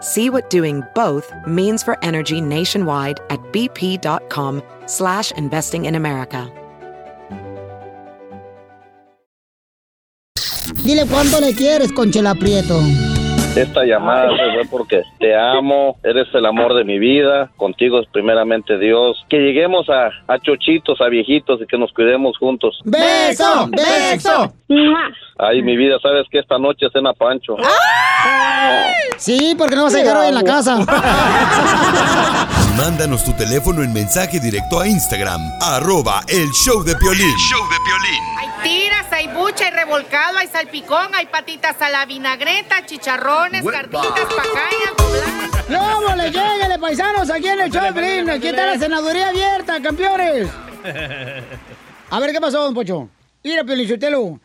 See what doing both means for energy nationwide at bp.com slash investing in America. Dile cuánto le quieres, Conchela Prieto. Esta llamada fue porque te amo, eres el amor de mi vida, contigo es primeramente Dios. Que lleguemos a, a chochitos, a viejitos y que nos cuidemos juntos. ¡Beso! ¡Beso! Ay, mi vida, sabes que esta noche cena Pancho. Sí, porque no vas a llegar hoy en la casa. Mándanos tu teléfono en mensaje directo a Instagram, arroba el show de Piolín. Hay tiras, hay bucha, hay revolcado, hay salpicón, hay patitas a la vinagreta, chicharrones, carnitas, pacañas, dobladas. ¡No, le lléguele, paisanos! Aquí en el show de Piolín. Aquí está la senaduría abierta, campeones. A ver, ¿qué pasó, don Pocho? Mira, Piolichotelo.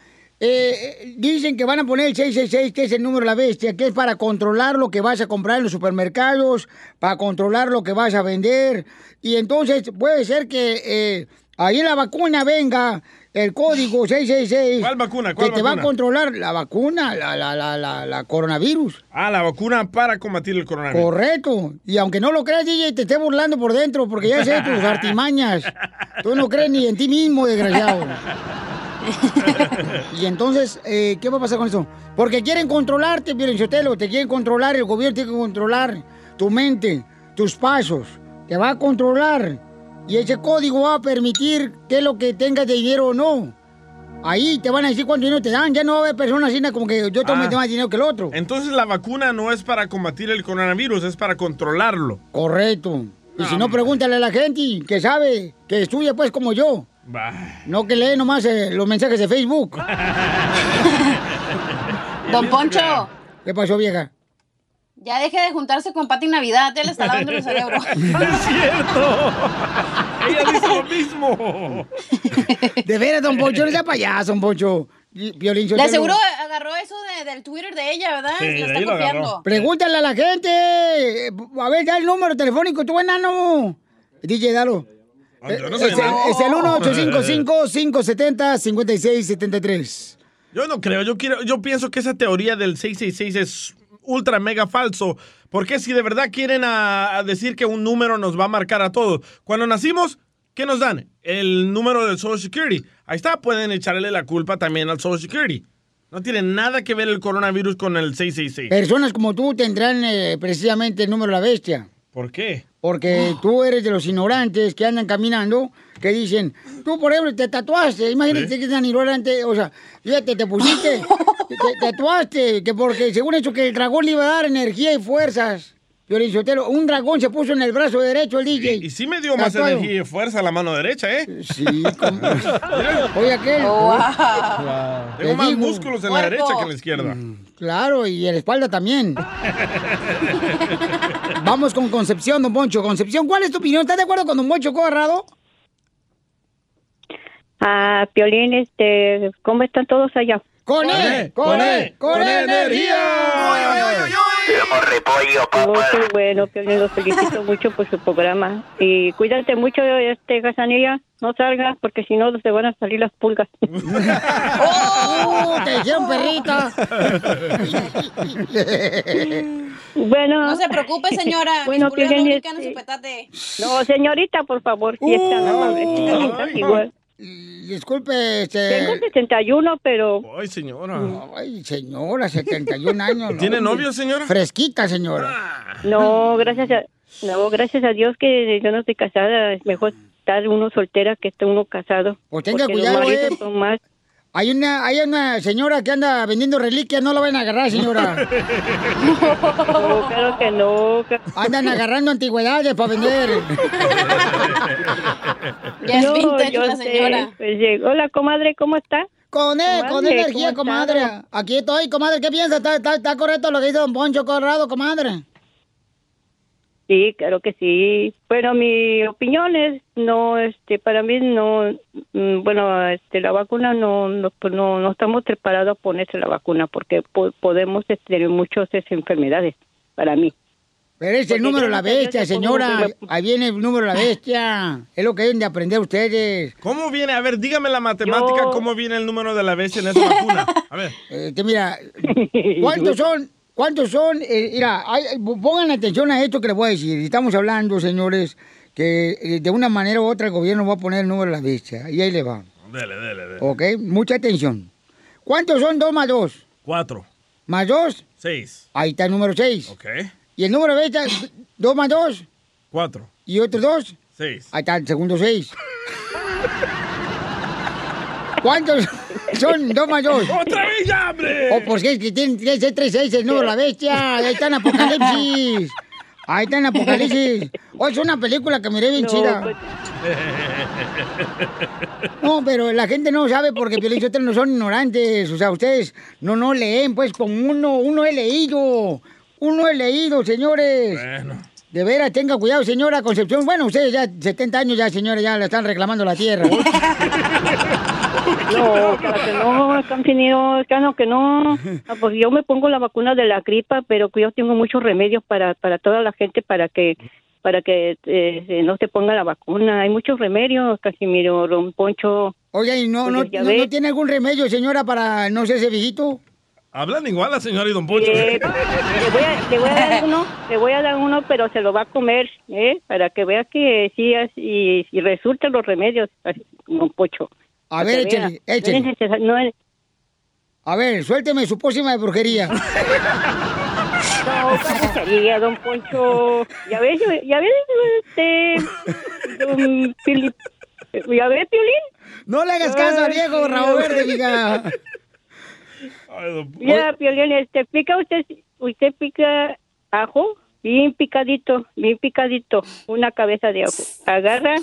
Eh, eh, dicen que van a poner el 666, que es el número de la bestia, que es para controlar lo que vas a comprar en los supermercados, para controlar lo que vas a vender. Y entonces puede ser que eh, ahí en la vacuna venga el código 666. ¿Cuál vacuna? ¿Cuál que te va a controlar la vacuna, la, la, la, la, la coronavirus. Ah, la vacuna para combatir el coronavirus. Correcto. Y aunque no lo creas, DJ, te esté burlando por dentro, porque ya sé tus artimañas. Tú no crees ni en ti mismo, desgraciado. y entonces, eh, ¿qué va a pasar con eso? Porque quieren controlarte, Sotelo, te quieren controlar, el gobierno tiene que controlar tu mente, tus pasos, te va a controlar. Y ese código va a permitir que lo que tengas de dinero o no. Ahí te van a decir cuánto dinero te dan. Ya no va a haber personas así como que yo tome Ah. más dinero que el otro. Entonces la vacuna no es para combatir el coronavirus, es para controlarlo. Correcto. Y si no, pregúntale a la gente que sabe, que estudia pues como yo. No que lee nomás eh, los mensajes de Facebook. Don Poncho, ¿Qué pasó, vieja? ya deje de juntarse con Pati Navidad, él está lavando el cerebro. ¡Es cierto! Ella dice lo mismo. De veras, don Poncho, no sea payaso, don Poncho. De Sotelo. seguro agarró eso de- del Twitter de ella, ¿verdad? Sí, lo de está lo copiando. Pregúntale a la gente. A ver, ya el número telefónico, tú enano. DJ, dalo. Yo no Eh, soy es, el- enano. es el 1855-570-5673. Yo no creo, yo quiero, yo pienso que esa teoría del 666 es ultra mega falso. Porque si de verdad quieren a, a decir que un número nos va a marcar a todos. Cuando nacimos, ¿qué nos dan? El número del Social Security. Ahí está, pueden echarle la culpa también al Social Security. No tiene nada que ver el coronavirus con el 666. Personas como tú tendrán eh, precisamente el número de la bestia. ¿Por qué? Porque tú eres de los ignorantes que andan caminando, que dicen, tú por ejemplo te tatuaste, imagínate que es tan ignorante, o sea, fíjate, te pusiste, te, te tatuaste, que porque según eso que el dragón le iba a dar energía y fuerzas. Sotelo, un dragón se puso en el brazo derecho el DJ. Y sí me dio más energía y fuerza la mano derecha, ¿eh? Sí, Oye, aquel. Wow. Te Tengo más digo. músculos en la derecha que en la izquierda. Claro, y en la espalda también. Vamos con Concepción, don Poncho. Concepción, ¿cuál es tu opinión? ¿Estás de acuerdo con don Poncho Corrado? Ah, Piolín, este, ¿cómo están todos allá? ¡Con él! ¡Con él! ¡Con energía! Oh, qué bueno, Piolín, los felicito mucho por su programa. Y cuídate mucho, este, Casanilla, no salgas porque si no te van a salir las pulgas. ¡Oh! ¡Te perrita! bueno. No se preocupe, señora. Bueno, en este- su petate. No, señorita, por favor, amable, señorita, igual. Disculpe, este... Tengo 61, pero... Ay, señora. Ay, señora, 71 años. ¿no? ¿Tiene novio, señora? Fresquita, señora. No, gracias a... No, gracias a Dios que yo no estoy casada, es mejor estar uno soltera que estar uno casado. Pues tenga cuidado, eh. son más. Hay una, hay una señora que anda vendiendo reliquias, no la van a agarrar, señora. No, claro que no. Andan agarrando antigüedades para vender. Ya es vintage yo la sé. señora. Pues, llegó. Hola, comadre, ¿cómo está? Con él, con energía, ¿cómo comadre. Aquí estoy, comadre. ¿Qué piensa? ¿Está, está, está correcto lo que dice don Poncho Corrado, comadre? Sí, claro que sí. Bueno, mi opinión es, no, este, para mí no, mm, bueno, este, la vacuna no, no, pues no, no estamos preparados a ponerse la vacuna porque po- podemos tener muchas enfermedades, para mí. Pero es el Porque número de la bestia, señora. Ahí viene el número de la bestia. Es lo que deben de aprender ustedes. ¿Cómo viene? A ver, dígame la matemática, Yo- ¿cómo viene el número de la bestia en esa vacuna? A ver. Este, mira, ¿cuántos son? ¿Cuántos son? Eh, mira, hay- pongan atención a esto que les voy a decir. Estamos hablando, señores, que eh, de una manera u otra el gobierno va a poner el número de la bestia. Y ahí le va. Dele, dele, dele. ¿Ok? Mucha atención. ¿Cuántos son dos más dos? Cuatro. ¿Más dos? Seis. Ahí está el número seis. Ok. ¿Y el número de bestia? ¿Dos más dos? Cuatro. ¿Y otros dos? Seis. Ahí está el segundo seis. ¿Cuántos son dos más dos? ¡Otra vez hombre! Oh, pues es que tiene tiene que ser tres seis el número de la bestia. Ahí está en Apocalipsis. Ahí está en Apocalipsis. Oh, es una película que miré bien No, chida. pues- No, pero la gente no sabe porque Piolín Sotelo no son ignorantes. O sea, ustedes no, no leen, pues con uno, uno he leído. Uno he leído, señores. Bueno. De veras, tenga cuidado, señora Concepción. Bueno, ustedes ya 70 años ya, señora, ya le están reclamando la tierra. No, claro que no, Campinillo, claro que no. Ah, Pues yo me pongo la vacuna de la gripa, pero que yo tengo muchos remedios para, para toda la gente para que para que eh, no se ponga la vacuna. Hay muchos remedios, Casimiro, Don Poncho. Oye, ¿y no, no, Pues no, no tiene algún remedio, señora, para no ser ese viejito? Hablan igual la señora y don Poncho. Eh, le, voy a, le voy a dar uno, le voy a dar uno, pero se lo va a comer, ¿eh? Para que vea que sí, y, y resultan los remedios, así, Don Poncho. A ver, échale, échale. No es A ver, suélteme su pócima de brujería. No, ¿cómo sería, don Poncho? Ya ves, ya ves, este, don Pili- ya ves, Piolín. No le hagas caso a viejo rabo verde, mija. Ya, Piolín, este, pica usted, usted pica ajo, bien picadito, bien picadito, una cabeza de ajo. Agarra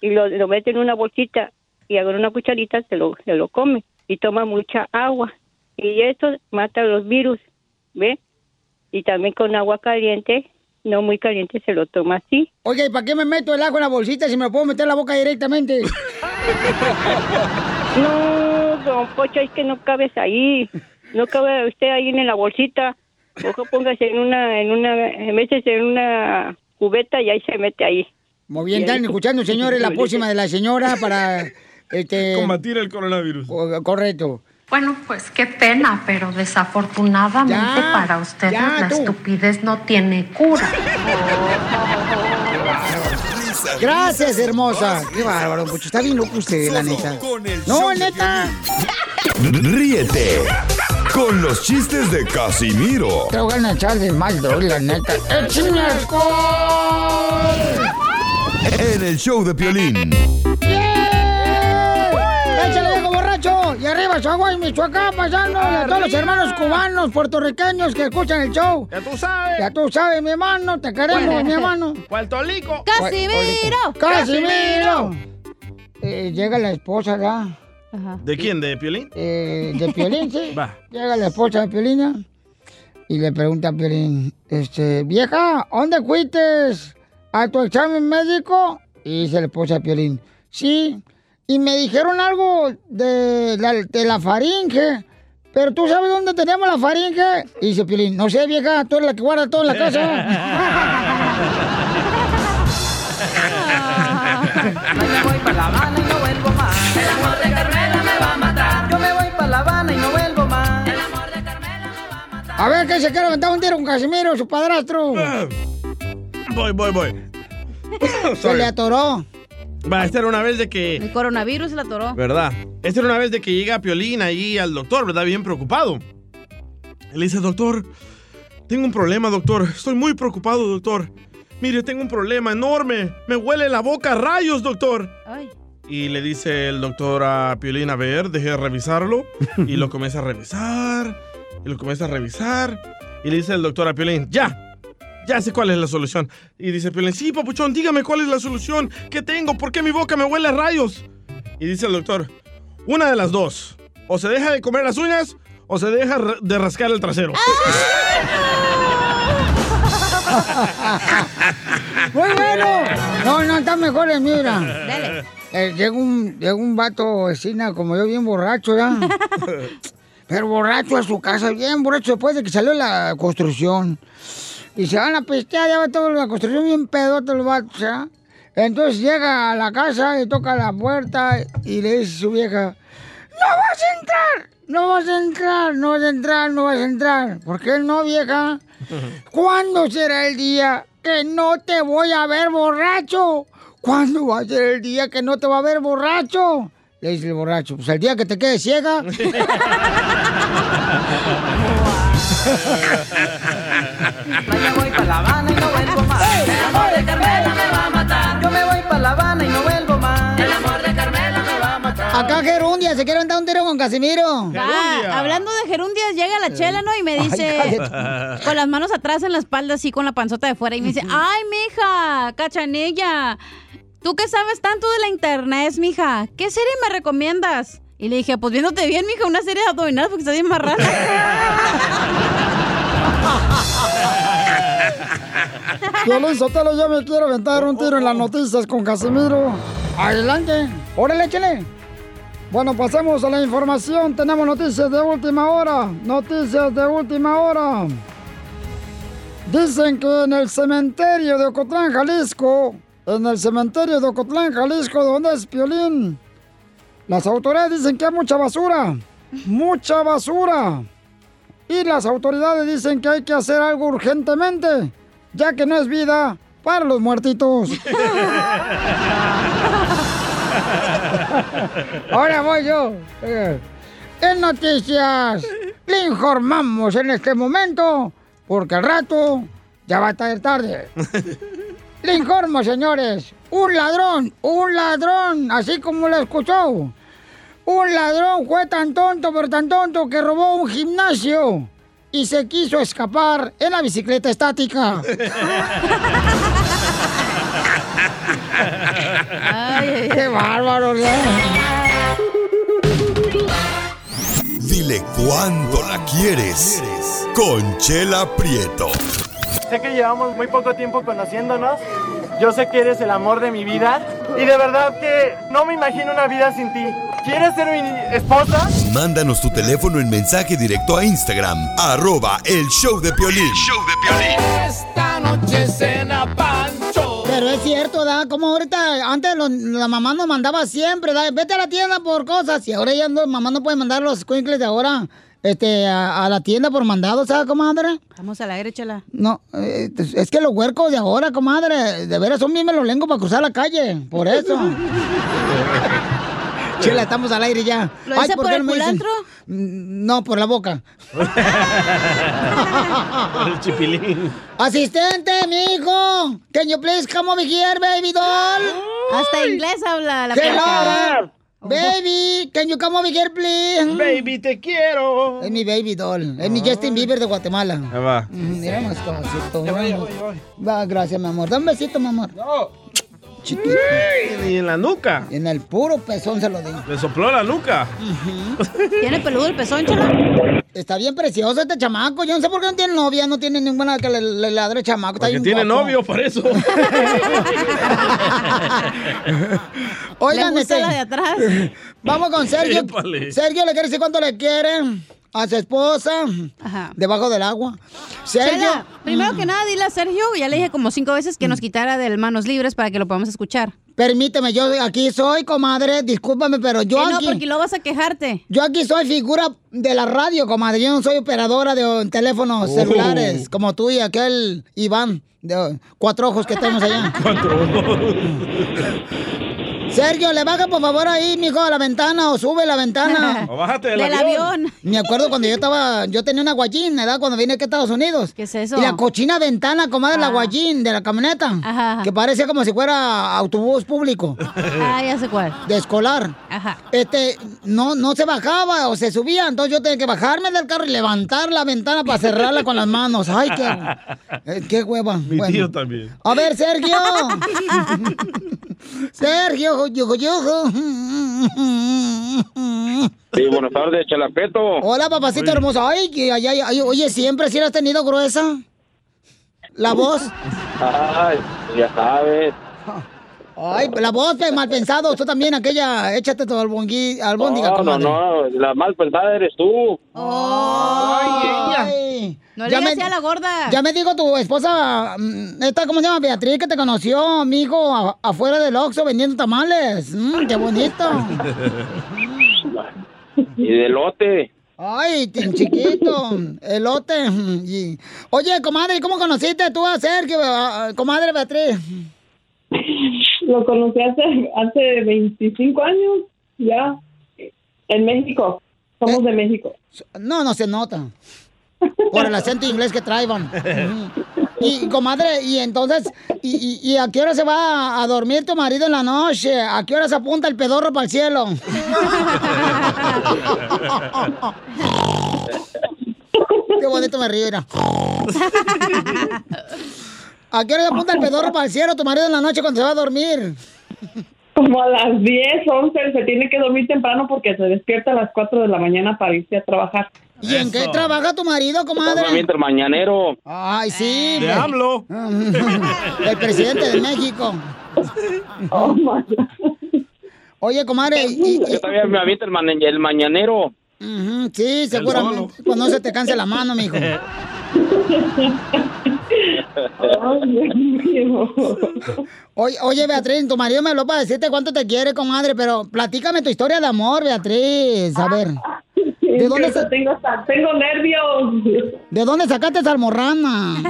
y lo, lo mete en una bolsita y agarra una cucharita, se lo, se lo come y toma mucha agua. Y eso mata los virus, ¿ve? Y también con agua caliente, no muy caliente, se lo toma así. Oye, ¿y para qué me meto el ajo en la bolsita si me lo puedo meter en la boca directamente? No, don Pocho, es que no cabes ahí. No cabe usted ahí en la bolsita. Ojo, póngase en una, en una, métese en una cubeta y ahí se mete ahí. Muy bien, están escuchando, señores, la pócima de la señora para... Este, Combatir el coronavirus. co- correcto. Bueno, pues qué pena, pero desafortunadamente Ya, para ustedes ya, la tú. estupidez no tiene cura. Gracias, hermosa. Qué bárbaro, Pucho. Está bien loco usted, la neta. el No, neta. Ríete con los chistes de Casimiro Te voy a echar de mal, la neta. ¡Échame alcohol! en el show de Piolín. Arriba, Chihuahua y Michoacán, pasándole a todos los hermanos cubanos, puertorriqueños que escuchan el show. Ya tú sabes. Ya tú sabes, mi hermano, te queremos, mi hermano. Puerto Rico. ¡Casimiro! ¡Casimiro! Eh, llega la esposa, ¿verdad? Ajá. ¿De quién? ¿De Piolín? Eh, de Piolín, sí. Va. Llega la esposa de Piolín ¿ya? y le pregunta a Piolín, este, vieja, ¿dónde fuiste a tu examen médico? Y dice la esposa de Piolín, sí, y me dijeron algo de la, de la faringe, pero ¿tú sabes dónde tenemos la faringe? Y dice Piolín, no sé, vieja, tú eres la que guarda todo en la casa. me voy para La Habana y no vuelvo más. El amor de Carmela me va a matar. Yo me voy para La Habana y no vuelvo más. El amor de Carmela me va a matar. A ver, ¿qué se quiere aventar un tiro con Casimiro, su padrastro? Voy, voy, voy. Se le atoró. Va, esta era una vez de que... El coronavirus la atoró. ¿Verdad? Esta era una vez de que llega Piolín ahí al doctor, ¿verdad? Bien preocupado. Él le dice, doctor, tengo un problema, doctor. Estoy muy preocupado, doctor. mire, tengo un problema enorme. Me huele la boca a rayos, doctor. Ay. Y le dice el doctor a Piolín, a ver, deje de revisarlo. Y lo comienza a revisar. Y lo comienza a revisar. Y le dice el doctor a Piolín, ya, ya sé cuál es la solución. Y dice Piolín, sí, papuchón, dígame cuál es la solución. ¿Qué tengo? ¿Por qué mi boca me huele a rayos? Y dice el doctor, una de las dos. O se deja de comer las uñas o se deja de rascar el trasero. ¡Muy bueno! No, no, está mejor el mira. Dale. Eh, llega, un, llega un vato vecina como yo, bien borracho, ¿ya? Pero borracho a su casa, bien borracho después de que salió la construcción. Y se van a pistear, ya va toda la construcción bien pedote los vatos, ¿ya? Entonces llega a la casa y toca la puerta y le dice a su vieja, ¡No vas a entrar! ¡No vas a entrar! ¡No vas a entrar! ¡No vas a entrar! ¿Por qué no, vieja? ¿Cuándo será el día que no te voy a ver borracho? ¿Cuándo va a ser el día que no te va a ver borracho? Le dice el borracho, pues el día que te quedes ciega. Me voy pa' La Habana y no vuelvo más. El amor de Carmela me va a matar. Yo me voy pa' La Habana y no vuelvo más. El amor de Carmela me va a matar. Acá Gerundia, se quiere dar un tiro con Casimiro. Ah, hablando de gerundias, llega la chela, ¿no? Y me dice, con las manos atrás en la espalda, así con la panzota de fuera, y me dice, ay, mija, cachanilla, ¿tú qué sabes tanto de la internet, mija? ¿Qué serie me recomiendas? Y le dije, pues viéndote bien, mija, una serie de abdominales porque estás bien marrana. Violín Sotelo, yo me quiero aventar un tiro en las noticias con Casimiro. Adelante. Órale, échale. Bueno, pasemos a la información. Tenemos noticias de última hora. Noticias de última hora. Dicen que en el cementerio de Ocotlán, Jalisco, en el cementerio de Ocotlán, Jalisco, donde es Piolín, las autoridades dicen que hay mucha basura. Mucha basura. Y las autoridades dicen que hay que hacer algo urgentemente, ya que no es vida para los muertitos. Ahora voy yo. Eh, En noticias, le informamos en este momento, porque al rato ya va a estar tarde. Le informo, señores, un ladrón, un ladrón, así como lo escuchó. Un ladrón fue tan tonto, pero tan tonto que robó un gimnasio y se quiso escapar en la bicicleta estática. ¡Qué bárbaro! ¿eh? Dile cuándo la quieres. Conchela Prieto. Sé que llevamos muy poco tiempo conociéndonos. Yo sé que eres el amor de mi vida. Y de verdad que no me imagino una vida sin ti. ¿Quieres ser mi esposa? Mándanos tu teléfono en mensaje directo a Instagram, arroba el show de Piolín. Esta noche cena Pancho. Pero es cierto, ¿da? Como ahorita, antes lo- la mamá nos mandaba siempre, ¿da? Vete a la tienda por cosas. Y ahora ya no, mamá no puede mandar los cuincles de ahora este, a, a la tienda por mandado, ¿sabes, comadre? Vamos al aire, chela. No, eh, es que los huercos de ahora, comadre, de veras son bien melolengos para cruzar la calle. Por eso. Chela, estamos al aire ya. ¿Lo dice por qué el culantro? Mm, No, por la boca. el chipilín. Asistente, mijo. Can you please come over here, baby doll? Hasta inglés habla la Hello. Baby, can you come over here, please? Baby, te quiero. Es mi baby doll. Es mi Justin Bieber de Guatemala. Ahí va. Mm, Mira más cosito. Va, gracias, mi amor. Dame un besito, mi amor. Chiquito. Y en la nuca. En el puro pezón se lo digo. Le sopló la nuca. ¿Tiene peludo el pezón, chela? Está bien precioso este chamaco. Yo no sé por qué no tiene novia, no tiene ninguna que le, le ladre chamaco. Está Porque tiene guapo. novio, por eso. Oigan, Le gusta este, la de atrás. Vamos con Sergio. Épale. Sergio le quiere decir cuánto le quiere a su esposa Ajá. debajo del agua. Sergio. Chela, primero que nada, dile a Sergio, ya le dije como cinco veces que nos quitara del manos libres para que lo podamos escuchar. Permíteme, yo aquí soy, comadre, discúlpame, pero yo Que no, aquí... porque luego vas a quejarte. Yo aquí soy figura de la radio, comadre. Yo no soy operadora de teléfonos Oh. celulares, como tú y aquel Iván, de cuatro ojos que tenemos allá. Cuatro. Sergio, le baja por favor ahí, mijo, a la ventana o sube la ventana. O bájate del Del avión. avión. Me acuerdo cuando yo estaba, yo tenía una guayín, ¿verdad? Cuando vine aquí a Estados Unidos. ¿Qué es eso? Y la cochina ventana, comadre, la Ah. guayín de la camioneta. Que parece como si fuera autobús público. Ah, ya sé cuál. De escolar. Ajá. Este, no, no se bajaba o se subía, entonces yo tenía que bajarme del carro y levantar la ventana para cerrarla con las manos. Ay, qué, eh, qué hueva. Mi Bueno. tío también. A ver, Sergio. Sergio, yo, yo. Sí, buenas tardes, Chalapeto. Hola, papacito hermoso. Ay, que ay, ay, ay, oye, siempre sí la has tenido gruesa. La voz. Ay, ya sabes. Ay, la voz, pues, mal pensado. Tú también, aquella, échate tu albongui, albóndiga, No, no, comadre. no, la mal pensada eres tú. Ay, No le ya digas me- a la gorda. Ya me dijo tu esposa, mm, esta, ¿cómo se llama? Beatriz, que te conoció, amigo, a- afuera del Oxxo vendiendo tamales. Mm, qué bonito. Y de lote. Ay, chiquito, elote. mm, y- Oye, comadre, ¿cómo conociste tú a Sergio, comadre Beatriz? Lo conocí hace, hace 25 años, ya, en México. Somos de México. No, no se nota. Por el acento inglés que traían. Y, comadre, y entonces, y, y- y a qué hora se va a dormir tu marido en la noche? ¿A qué hora se apunta el pedorro para el cielo? Qué bonito me río. ¿A qué hora se apunta el pedorro para el cielo tu marido en la noche cuando se va a dormir? Como a las 10, 11, se tiene que dormir temprano porque se despierta a las 4 de la mañana para irse a trabajar. ¿Y en qué trabaja tu marido, comadre? El mañanero. Ay, sí. De me- AMLO. El presidente de México. Oye, comadre, y, y- Yo todavía me aviento el, ma- el mañanero. Sí, seguramente. Cuando no se te canse la mano, mijo. Oye, oye, Beatriz, tu marido me habló para decirte cuánto te quiere, comadre, pero platícame tu historia de amor, Beatriz. A ver. ¿De dónde, sa- tengo, tengo nervios. ¿De dónde sacaste esa almorrana?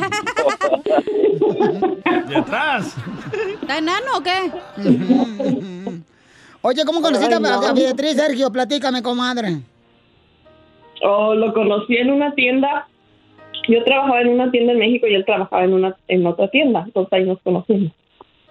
De atrás. ¿Está enano o qué? Oye, ¿cómo conociste Ay, no. a a Beatriz, Sergio? Platícame, comadre. Oh, lo conocí en una tienda. Yo trabajaba en una tienda en México y él trabajaba en una en otra tienda. Entonces ahí nos conocimos.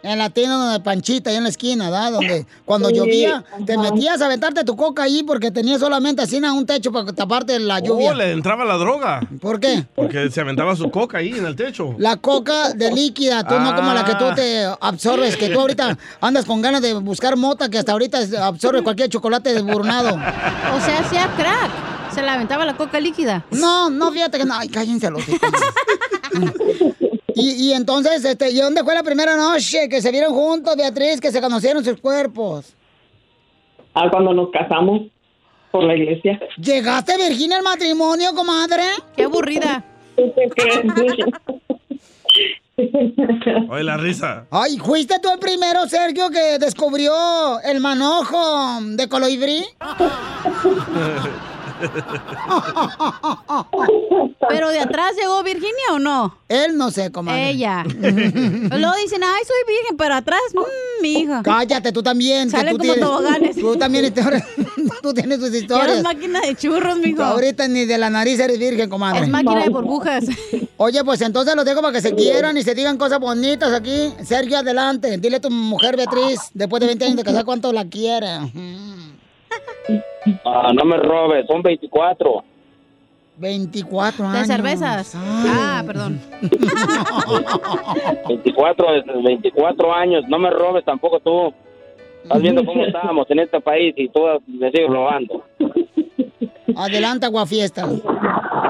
En la tienda de Panchita, ahí en la esquina, ¿verdad? Donde cuando Sí, llovía, te ajá. metías a aventarte tu coca ahí porque tenía solamente así un techo para taparte la lluvia. Oh, le entraba la droga. ¿Por qué? Porque se aventaba su coca ahí en el techo. La coca de líquida, tú no como la que tú Ah. te absorbes, que tú ahorita andas con ganas de buscar mota que hasta ahorita absorbe cualquier chocolate desburnado. O sea, hacía crack. Se la aventaba la coca líquida. No, no, fíjate que no. Ay, cállense los hijos. Y, y entonces, este, ¿y dónde fue la primera noche que se vieron juntos, Beatriz, que se conocieron sus cuerpos? Ah, cuando nos casamos por la iglesia. ¿Llegaste Virginia al matrimonio, comadre? Qué aburrida. Oye, la risa. Ay, ¿fuiste tú el primero, Sergio, que descubrió el manojo de colibrí? ¿Pero de atrás llegó Virginia o no? Él no sé, comadre. Ella. Luego dicen, ay, soy virgen, pero atrás, mmm, mi hija. Cállate, tú también. que Salen tú como tienes- toboganes. Tú también, tú tienes tus historias. eres máquina de churros, mijo. Ahorita ni de la nariz eres virgen, comadre. Es máquina de burbujas. Oye, pues entonces los dejo para que se quieran y se digan cosas bonitas aquí. Sergio, adelante. Dile a tu mujer Beatriz, después de 20 años de casar, cuánto la quiere. Ah, no me robes, son 24. 24 De años. cervezas. Ah, perdón. 24, desde 24 años. No me robes tampoco tú. Estás viendo cómo estamos en este país y tú me sigues robando. Adelante, aguafiestas.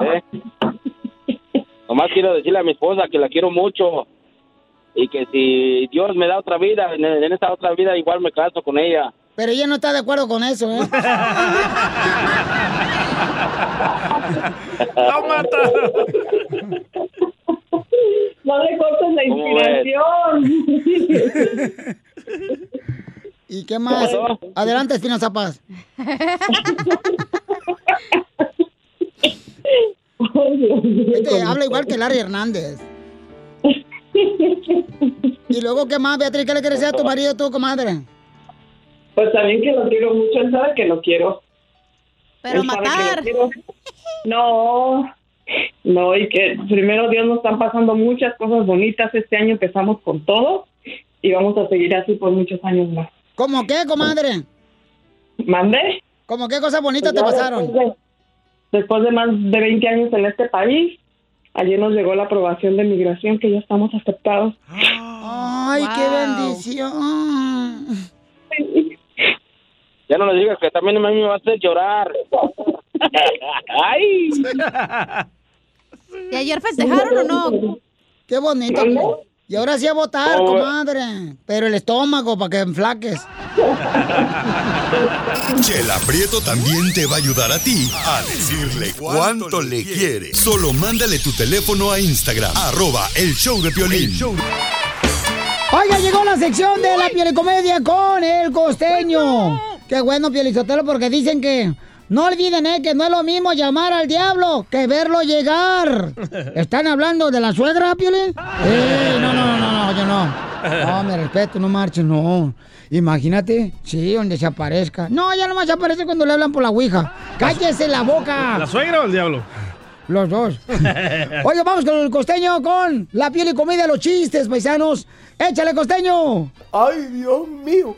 ¿eh? Nomás quiero decirle a mi esposa que la quiero mucho y que si Dios me da otra vida, en, en esta otra vida igual me caso con ella. Pero ella no está de acuerdo con eso, ¿eh? ¡La mata! No le cortes la inspiración. ¿Y qué más? Adelante, Espinoza Paz. Este habla igual que Larry Hernández. Y luego, ¿qué más, Beatriz? ¿Qué le quieres decir a tu marido tú, comadre? Pues también que lo quiero mucho, él sabe que lo quiero. Pero Él matar. quiero. No, no, y que primero Dios nos están pasando muchas cosas bonitas. Este año empezamos con todo y vamos a seguir así por muchos años más. ¿Cómo qué, comadre? ¿Mande? ¿Cómo qué cosas bonitas Pues te pasaron? Después de, después de más de 20 años en este país, ayer nos llegó la aprobación de migración que ya estamos aceptados. Ay, qué bendición. Ya no le digas que también a mí me va a hacer llorar. Ay. ¿Y ayer festejaron o no? Qué bonito. Y ahora sí a votar, Oh. comadre. Pero el estómago para que enflaques. Chela Prieto también te va a ayudar a ti a decirle cuánto le quiere. Solo mándale tu teléfono a Instagram, arroba el show de Piolín. Oiga, llegó la sección de la pielicomedia con el costeño. Qué bueno, Pielizotelo, porque dicen que no olviden, eh, que no es lo mismo llamar al diablo que verlo llegar. ¿Están hablando de la suegra, Piolín? Eh, no, no, no, no, yo no. No, me respeto, no marches, no. Imagínate, sí, donde se aparezca. No, ya nomás se aparece cuando le hablan por la ouija. ¡Cállese la boca! ¿La suegra o el diablo? Los dos. Oye, vamos con el costeño con la piel y comida, los chistes, paisanos. ¡Échale, costeño! Ay, Dios mío.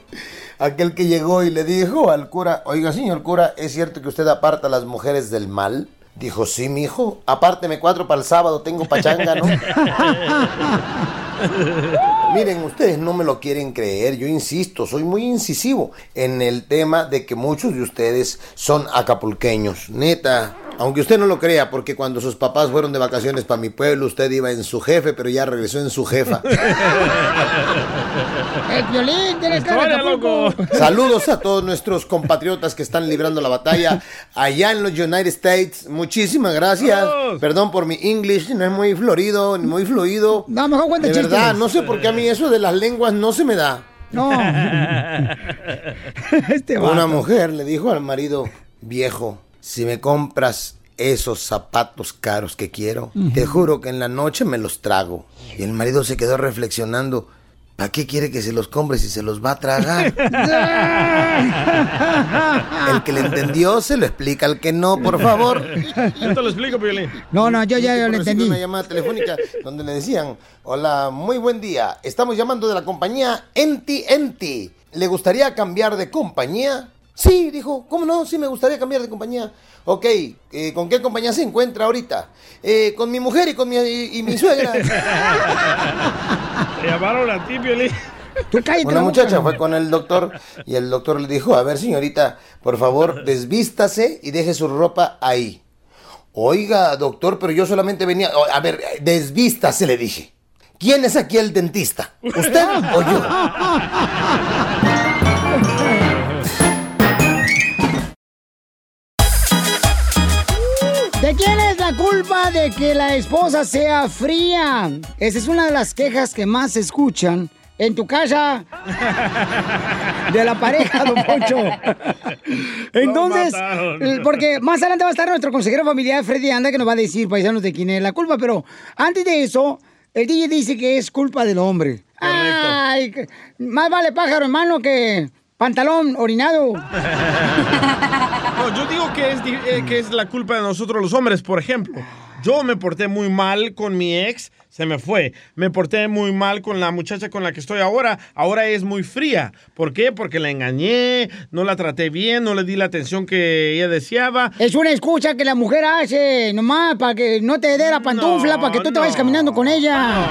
Aquel que llegó y le dijo al cura, oiga, señor cura, ¿es cierto que usted aparta a las mujeres del mal? Dijo, sí, mijo, apárteme cuatro para el sábado, tengo pachanga, ¿no? Miren, ustedes no me lo quieren creer, yo insisto, soy muy incisivo en el tema de que muchos de ustedes son acapulqueños, neta. Aunque usted no lo crea, porque cuando sus papás fueron de vacaciones para mi pueblo, usted iba en su jefe, pero ya regresó en su jefa. ¡El violín! ¡Tienes cara! Saludos a todos nuestros compatriotas que están librando la batalla allá en los United States. Muchísimas gracias. Perdón por mi English, no es muy florido ni muy fluido. No, mejor cuenta chistes. Verdad, no sé por qué a mí eso de las lenguas no se me da. No. este Una mujer le dijo al marido, viejo, si me compras esos zapatos caros que quiero, te juro que en la noche me los trago. Y el marido se quedó reflexionando, ¿para qué quiere que se los compre si se los va a tragar? El que le entendió se lo explica al que no, por favor. Yo te lo explico, Piolín. No, no, yo ya yo lo Recibí entendí. una llamada telefónica donde le decían, hola, muy buen día, estamos llamando de la compañía Enti Enti. ¿Le gustaría cambiar de compañía? Sí, dijo, ¿cómo no? Sí, me gustaría cambiar de compañía. Ok, eh, ¿con qué compañía se encuentra ahorita? "Eh, con mi mujer y con mi, y, y mi suegra. Te llamaron a ti, Piolín. Una muchacha fue con el doctor y el doctor le dijo, a ver señorita, por favor, desvístase y deje su ropa ahí. Oiga, doctor, pero yo solamente venía... A ver, desvístase, le dije. ¿Quién es aquí el dentista? ¿Usted o yo? ¿De quién es la culpa de que la esposa sea fría? Esa es una de las quejas que más se escuchan en tu casa de la pareja, don Poncho. Entonces, porque más adelante va a estar nuestro consejero familiar, Freddy Anda, que nos va a decir, paisanos, de quién es la culpa. Pero antes de eso, el DJ dice que es culpa del hombre. Ay, que- más vale pájaro, hermano, que pantalón orinado. No, yo digo que es, eh, que es la culpa de nosotros los hombres. Por ejemplo, yo me porté muy mal con mi ex, se me fue. Me porté muy mal con la muchacha con la que estoy ahora. Ahora es muy fría. ¿Por qué? Porque la engañé, no la traté bien, no le di la atención que ella deseaba. Es una escucha que la mujer hace, nomás, para que no te dé la pantufla, para que tú te vayas caminando con ella.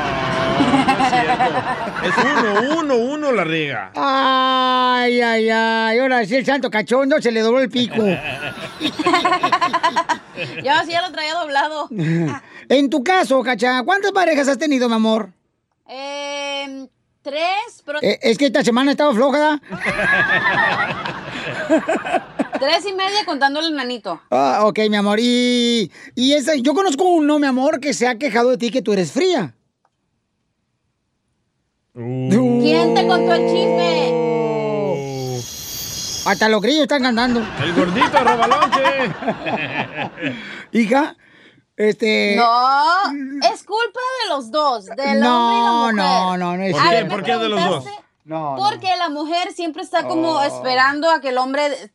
Es uno, uno, uno la riega. Ay, ay, ay, ahora sí el santo cachondo se le dobló el pico. Yo sí ya lo traía doblado. En tu caso, Cacha, ¿cuántas parejas has tenido, mi amor? Eh, tres, pero Eh, es que esta semana estaba floja. tres y media contando el nanito. Ah, ok, mi amor. Y, y esa, yo conozco uno, mi amor, que se ha quejado de ti que tú eres fría. ¿Quién te contó el chisme? Hasta los grillos están cantando. El gordito robalonche. Hija, este... No, es culpa de los dos, del No, hombre y la mujer. no, no, no es ¿Por qué? ¿Por qué de los dos? No, Porque la mujer siempre está como Oh. esperando a que el hombre...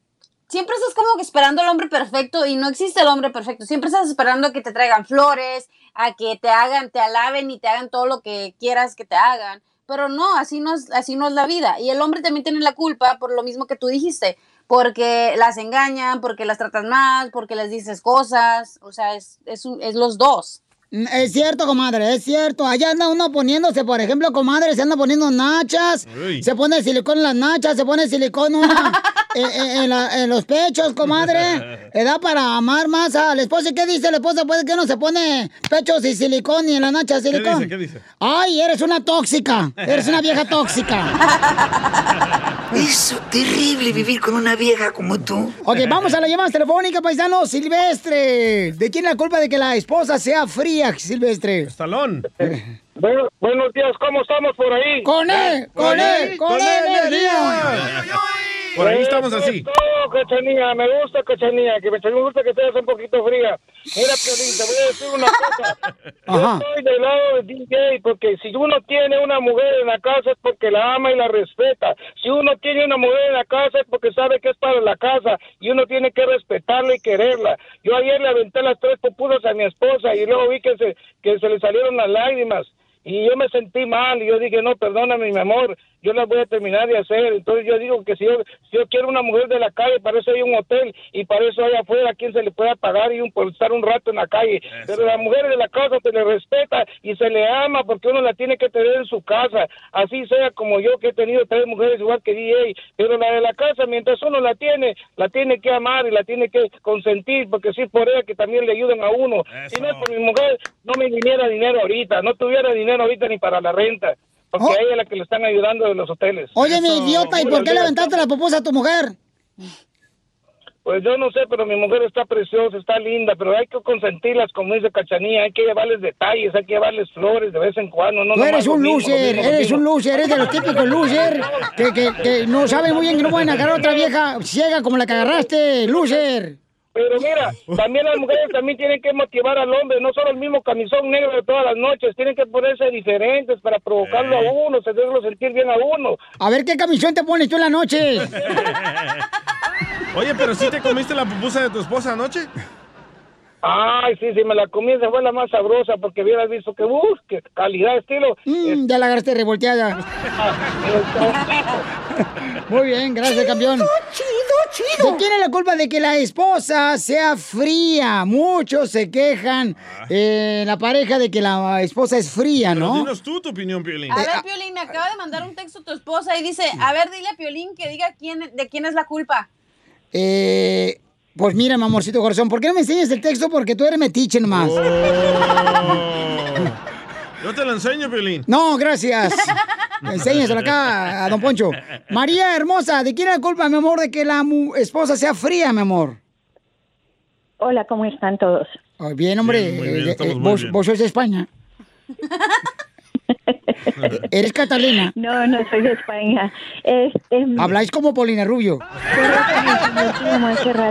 Siempre estás como que esperando al hombre perfecto y no existe el hombre perfecto. Siempre estás esperando a que te traigan flores, a que te hagan, te alaben y te hagan todo lo que quieras que te hagan. Pero no, así no es, así no es la vida. Y el hombre también tiene la culpa por lo mismo que tú dijiste. Porque las engañan, porque las tratan mal, porque les dices cosas. O sea, es, es, un- es los dos. Mm, Es cierto, comadre, es cierto. Allá anda uno poniéndose, por ejemplo, comadre, se anda poniendo nachas, Uy. se pone silicón en las nachas, se pone silicón una, en, en- en la- en los pechos, comadre. Le da para amar más al esposo. ¿Y qué dice el esposo? Pues que no se pone pechos y silicón y en las nachas ¿Qué silicón. dice? ¿Qué dice? Ay, eres una tóxica, eres una vieja tóxica. Es terrible vivir con una vieja como tú. Ok, vamos a la llamada telefónica, paisano. Silvestre. ¿De quién es la culpa de que la esposa sea fría, Silvestre? Estalón. Bueno, buenos días, ¿cómo estamos por ahí? ¡Con él! ¡Con él! ¡Con él, energía! Por ahí estamos así. No, Cachanilla, me gusta Cachanilla, que me, me gusta que seas un poquito fría. Mira, Piolín, te voy a decir una cosa. Ajá. Yo estoy del lado de DJ porque si uno tiene una mujer en la casa es porque la ama y la respeta. Si uno tiene una mujer en la casa es porque sabe que es para la casa y uno tiene que respetarla y quererla. Yo ayer le aventé las tres pupusas a mi esposa y luego vi que se, que se le salieron las lágrimas. Y yo me sentí mal y yo dije, no, perdóname, mi amor, yo las voy a terminar de hacer. Entonces yo digo que si yo, si yo quiero una mujer de la calle, para eso hay un hotel y para eso hay afuera quien se le pueda pagar y un, por estar un rato en la calle. Pero la mujer de la casa se le respeta y se le ama porque uno la tiene que tener en su casa. Así sea como yo que he tenido tres mujeres igual que DJ. Pero la de la casa, mientras uno la tiene, la tiene que amar y la tiene que consentir porque sí por ella que también le ayudan a uno. Si no es por mi mujer, no me viniera dinero ahorita, no tuviera dinero ahorita ni para la renta. Porque a ella es la que le están ayudando de los hoteles. Oye, mi idiota, ¿y por qué le aventaste la pupusa a tu mujer? Pues yo no sé, pero mi mujer está preciosa, está linda, pero hay que consentirlas, como dice Cachanía, hay que llevarles detalles, hay que llevarles flores de vez en cuando. No Tú eres un mismo, loser, mismo, eres un loser, eres de los típicos loser que, que, que no saben muy bien que no pueden agarrar a otra vieja ciega como la que agarraste, loser. Pero mira, también las mujeres también tienen que motivar al hombre, no solo el mismo camisón negro de todas las noches, tienen que ponerse diferentes para provocarlo a uno, hacerlo sentir bien a uno. A ver qué camisón te pones tú en la noche. Oye, pero si te comiste la pupusa de tu esposa anoche? Ay, sí, sí, me la comí, esa fue la más sabrosa, porque hubieras visto que, uff, qué calidad, estilo. Mm, ya la agarraste revolteada. Muy bien, gracias, campeón. Chido, chido. ¿De quién es la culpa de que la esposa sea fría? Muchos se quejan, eh, la pareja, de que la esposa es fría, Pero ¿no? dinos tú tu opinión, Piolín. A ver, Piolín, me acaba de mandar un texto tu esposa y dice, a ver, dile a Piolín que diga quién, de quién es la culpa. Eh, pues mira, mi amorcito corazón, ¿por qué no me enseñas el texto? Porque tú eres metiche nomás. Yo te lo enseño, Piolín. No, gracias. Enséñaselo acá a don Poncho. María hermosa, ¿de quién es la culpa, mi amor, de que la mu- esposa sea fría, mi amor? Hola, ¿cómo están todos? Oh, bien, hombre. Bien, muy bien, eh, eh, muy vos, bien. vos sos de España. ¿Eres Catalina? No, no soy de España. Habláis como Paulina Rubio.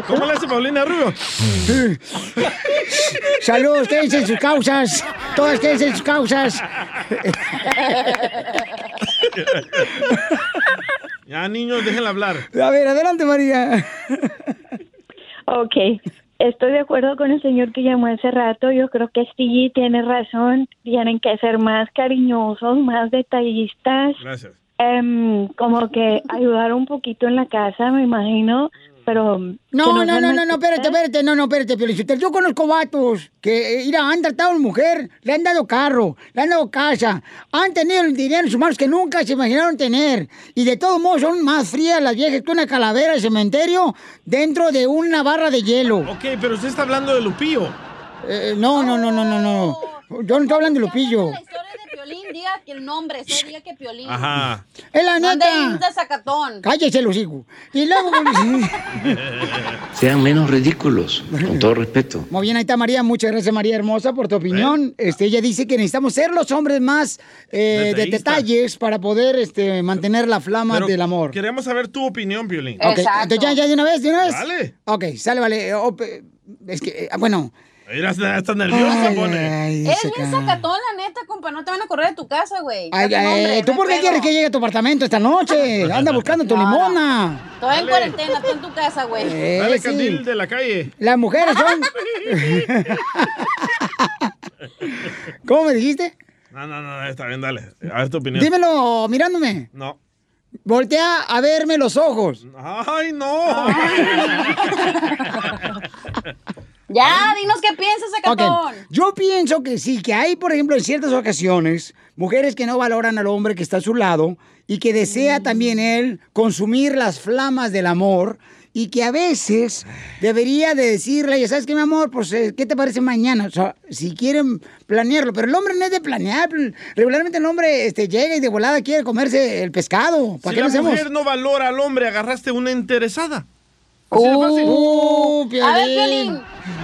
¿Cómo le hace Paulina Rubio? Saludos, quédense en sus causas. Todas quédense en sus causas. Ya, niños, déjenla hablar. A ver, adelante, María. Ok, estoy de acuerdo con el señor que llamó hace rato. Yo creo que sí tiene razón. Tienen que ser más cariñosos, más detallistas. Gracias. Em, como que ayudar un poquito en la casa, me imagino. Pero. No, no, no, no, no, espérate, espérate, no, no, espérate, Piolichotel. Yo conozco vatos que, eh, mira, han tratado a una mujer, le han dado carro, le han dado casa, han tenido el dinero en sus manos que nunca se imaginaron tener. Y de todos modos son más frías las viejas que una calavera de cementerio dentro de una barra de hielo. Ok, pero usted está hablando de Lupillo. Eh, no, no, no, no, no, no. Yo no estoy hablando de Lupillo. Piolín, diga que el nombre, solo diga que Piolín. Ajá. Es la neta. de Zacatón. Cállese los hijos. Y luego... Sean menos ridículos, con todo respeto. Muy bien, ahí está María. Muchas gracias, María Hermosa, por tu opinión. Este, ella dice que necesitamos ser los hombres más eh, de detalles para poder este, mantener la flama Pero del amor. Queremos saber tu opinión, Piolín. Ok, entonces ya, ya de una vez, de una vez. Dale. Ok, sale, vale. O- pe- Es que, eh, bueno, Mira, está, está nervioso, se pone. Eres bien sacatón, la neta, compa. No te van a correr de tu casa, güey. Ay, ay, ¿Tú por qué quieres que llegue a tu apartamento esta noche? Anda buscando tu limona. Estoy en cuarentena, tú en tu casa, güey. Eh, Dale, sí. candil de la calle. Las mujeres son... ¿Cómo me dijiste? No, no, no, está bien, dale. A ver tu opinión. Dímelo mirándome. No. Voltea a verme los ojos. ¡Ay, no! Ya, dinos qué piensas, Ok, sacatón. Yo pienso que sí, que hay, por ejemplo, en ciertas ocasiones, mujeres que no valoran al hombre que está a su lado y que desea también él consumir las flamas del amor y que a veces debería de decirle, ya sabes qué, mi amor, pues, eh, ¿qué te parece mañana? O sea, si quieren planearlo, pero el hombre no es de planear. Regularmente el hombre este, llega y de volada quiere comerse el pescado. ¿Para Si qué la lo hacemos? mujer no valora al hombre, agarraste una interesada. Así de fácil. Uh, A ver, Piolín.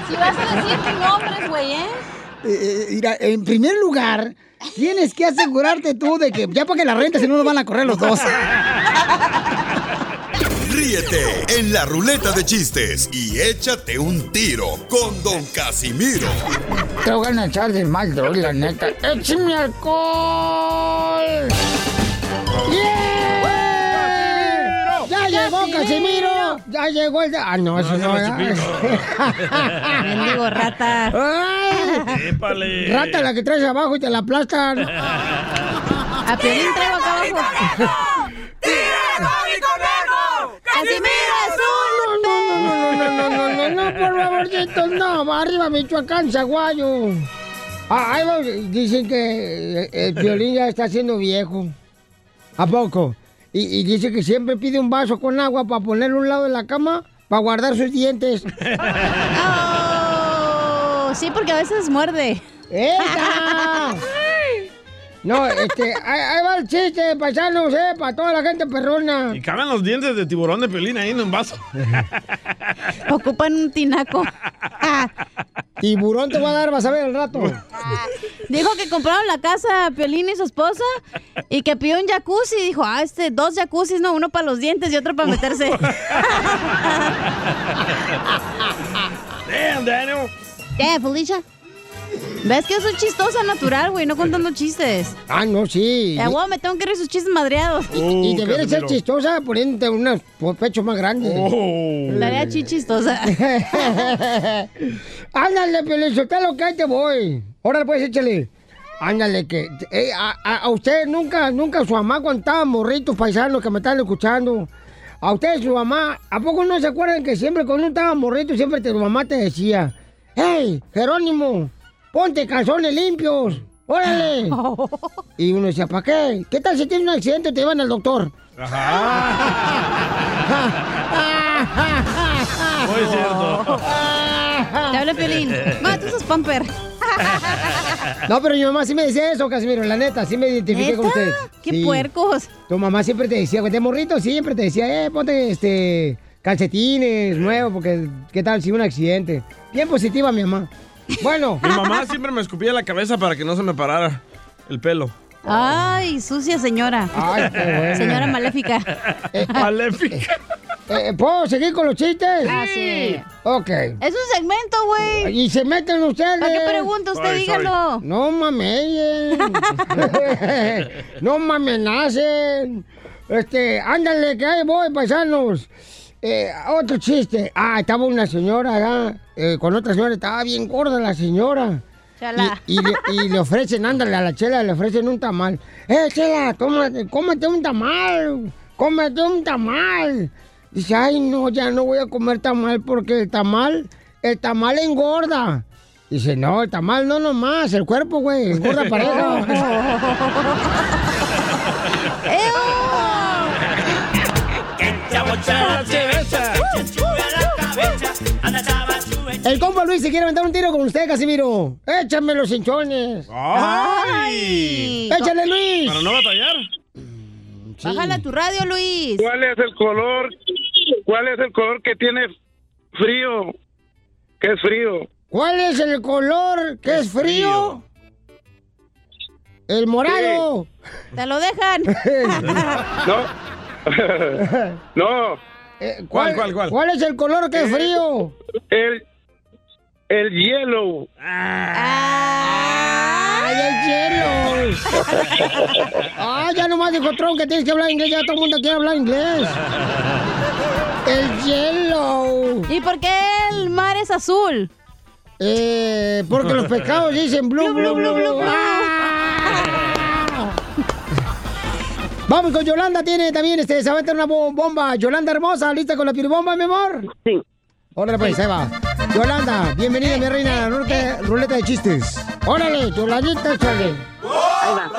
Si vas a decir tu nombre, güey, ¿eh? Eh, eh, mira, en primer lugar, tienes que asegurarte tú de que ya para que la renta, si no nos van a correr los dos. Ríete en la ruleta de chistes y échate un tiro con Don Casimiro. Te voy a echar de mal, droga, la neta. ¡Échame alcohol! ¡Yeah! ¡Ya llegó Casimiro! ¡Ya llegó el... de- Ah, no, eso no, era. Mendigo rata. ¡Ay! Épale. Rata la que traes abajo y te la aplastan. A Piolín traigo acá abajo. ¡Casimiro es un No, no, no, no, no, no, no, por favorcito, no, va arriba Michoacán, Zaguayo. Ah, ahí va, dicen que eh, el violín ya está siendo viejo. ¿A poco? Y, y dice que siempre pide un vaso con agua para ponerlo a un lado de la cama para guardar sus dientes. Oh, sí, porque a veces muerde. No, este, ahí, ahí va el chiste, paisanos, eh, para toda la gente perrona. Y caben los dientes de tiburón de pelín ahí en un vaso. Ocupan un tinaco. Tiburón te va a dar, vas a ver al rato. Dijo que compraron la casa Piolín y su esposa y que pidió un jacuzzi. Dijo, ah, este, dos jacuzzis, no, uno para los dientes y otro para meterse. Damn, Daniel. ¿Qué, Felicia? ¿Ves que yo soy chistosa natural, güey? No contando chistes. Ah, no, sí. Ya, güey, me tengo que reír sus chistes madreados. Y, y debería ser chistosa poniéndote unos pechos más grandes. La haría chistosa. Ándale, Pelizotelo, que ahí te voy. Órale, pues, échale. Ándale, que eh, a, a- a usted nunca, nunca su mamá cuando estaban morritos paisanos que me están escuchando. A usted su mamá, ¿a poco no se acuerdan que siempre cuando uno estaba morrito, siempre tu mamá te decía, hey, Jerónimo, ponte calzones limpios, órale. Y uno decía, ¿para qué? ¿Qué tal si tienes un accidente te llevan al doctor? Muy cierto. Te habla Piolín. Ma, tú sos pamper. No, pero mi mamá sí me decía eso, Casimiro, la neta, sí me identifiqué con usted. ¡Qué Sí. puercos! Tu mamá siempre te decía, güey, de morrito siempre te decía, eh, ponte este calcetines nuevos, porque qué tal si un accidente. Bien positiva mi mamá. Bueno. Mi mamá siempre me escupía la cabeza para que no se me parara el pelo. Ay, sucia señora. Ay, qué bueno. Señora maléfica. Maléfica. Eh, ¿Puedo seguir con los chistes? Ah, sí. Ok. Es un segmento, güey. Y se meten ustedes. ¿Para qué pregunta? Usted Sorry, sorry. dígalo. No mames. no me amenacen. Este, ándale, que ahí voy, paisanos. Eh, otro chiste. Ah, estaba una señora eh, con otra señora, estaba bien gorda la señora. Chala. Y, y le, y le ofrecen, ándale, a la chela le ofrecen un tamal. ¡Eh, chela, tómate, cómete un tamal! ¡Cómete un tamal! Dice, ay, no, ya no voy a comer tamal porque el tamal, el tamal engorda. Dice, no, el tamal no nomás, el cuerpo, güey, engorda pareja. El compa Luis se quiere aventar un tiro con usted, Casimiro. Échame los hinchones. ¡Ay! ¡Échale, Luis! Para no batallar. Bájala tu radio, Luis. ¿Cuál es el color? ¿Cuál es el color que tiene frío? ¿Qué es frío? ¿Cuál es el color que es frío? El morado. Te lo dejan. No. no. Eh, ¿Cuál, cuál, cuál? ¿Cuál es el color que es frío? El, El hielo. ¡Ay, el hielo! ¡Ah, ya nomás dijo Tron que tienes que hablar inglés! Ya todo el mundo quiere hablar inglés. El hielo. ¿Y por qué el mar es azul? Eh, porque los pescados dicen blue, blue, blue, blue. ¡Ah! Vamos con Yolanda, tiene también, este, se va a meter una bo- bomba. Yolanda hermosa, ¿lista con la piribomba, mi amor? Sí. Órale, pues, ahí va. Yolanda, bienvenida, mi reina, ruleta, ruleta de chistes. Órale, Yolandita, chale. Ahí va.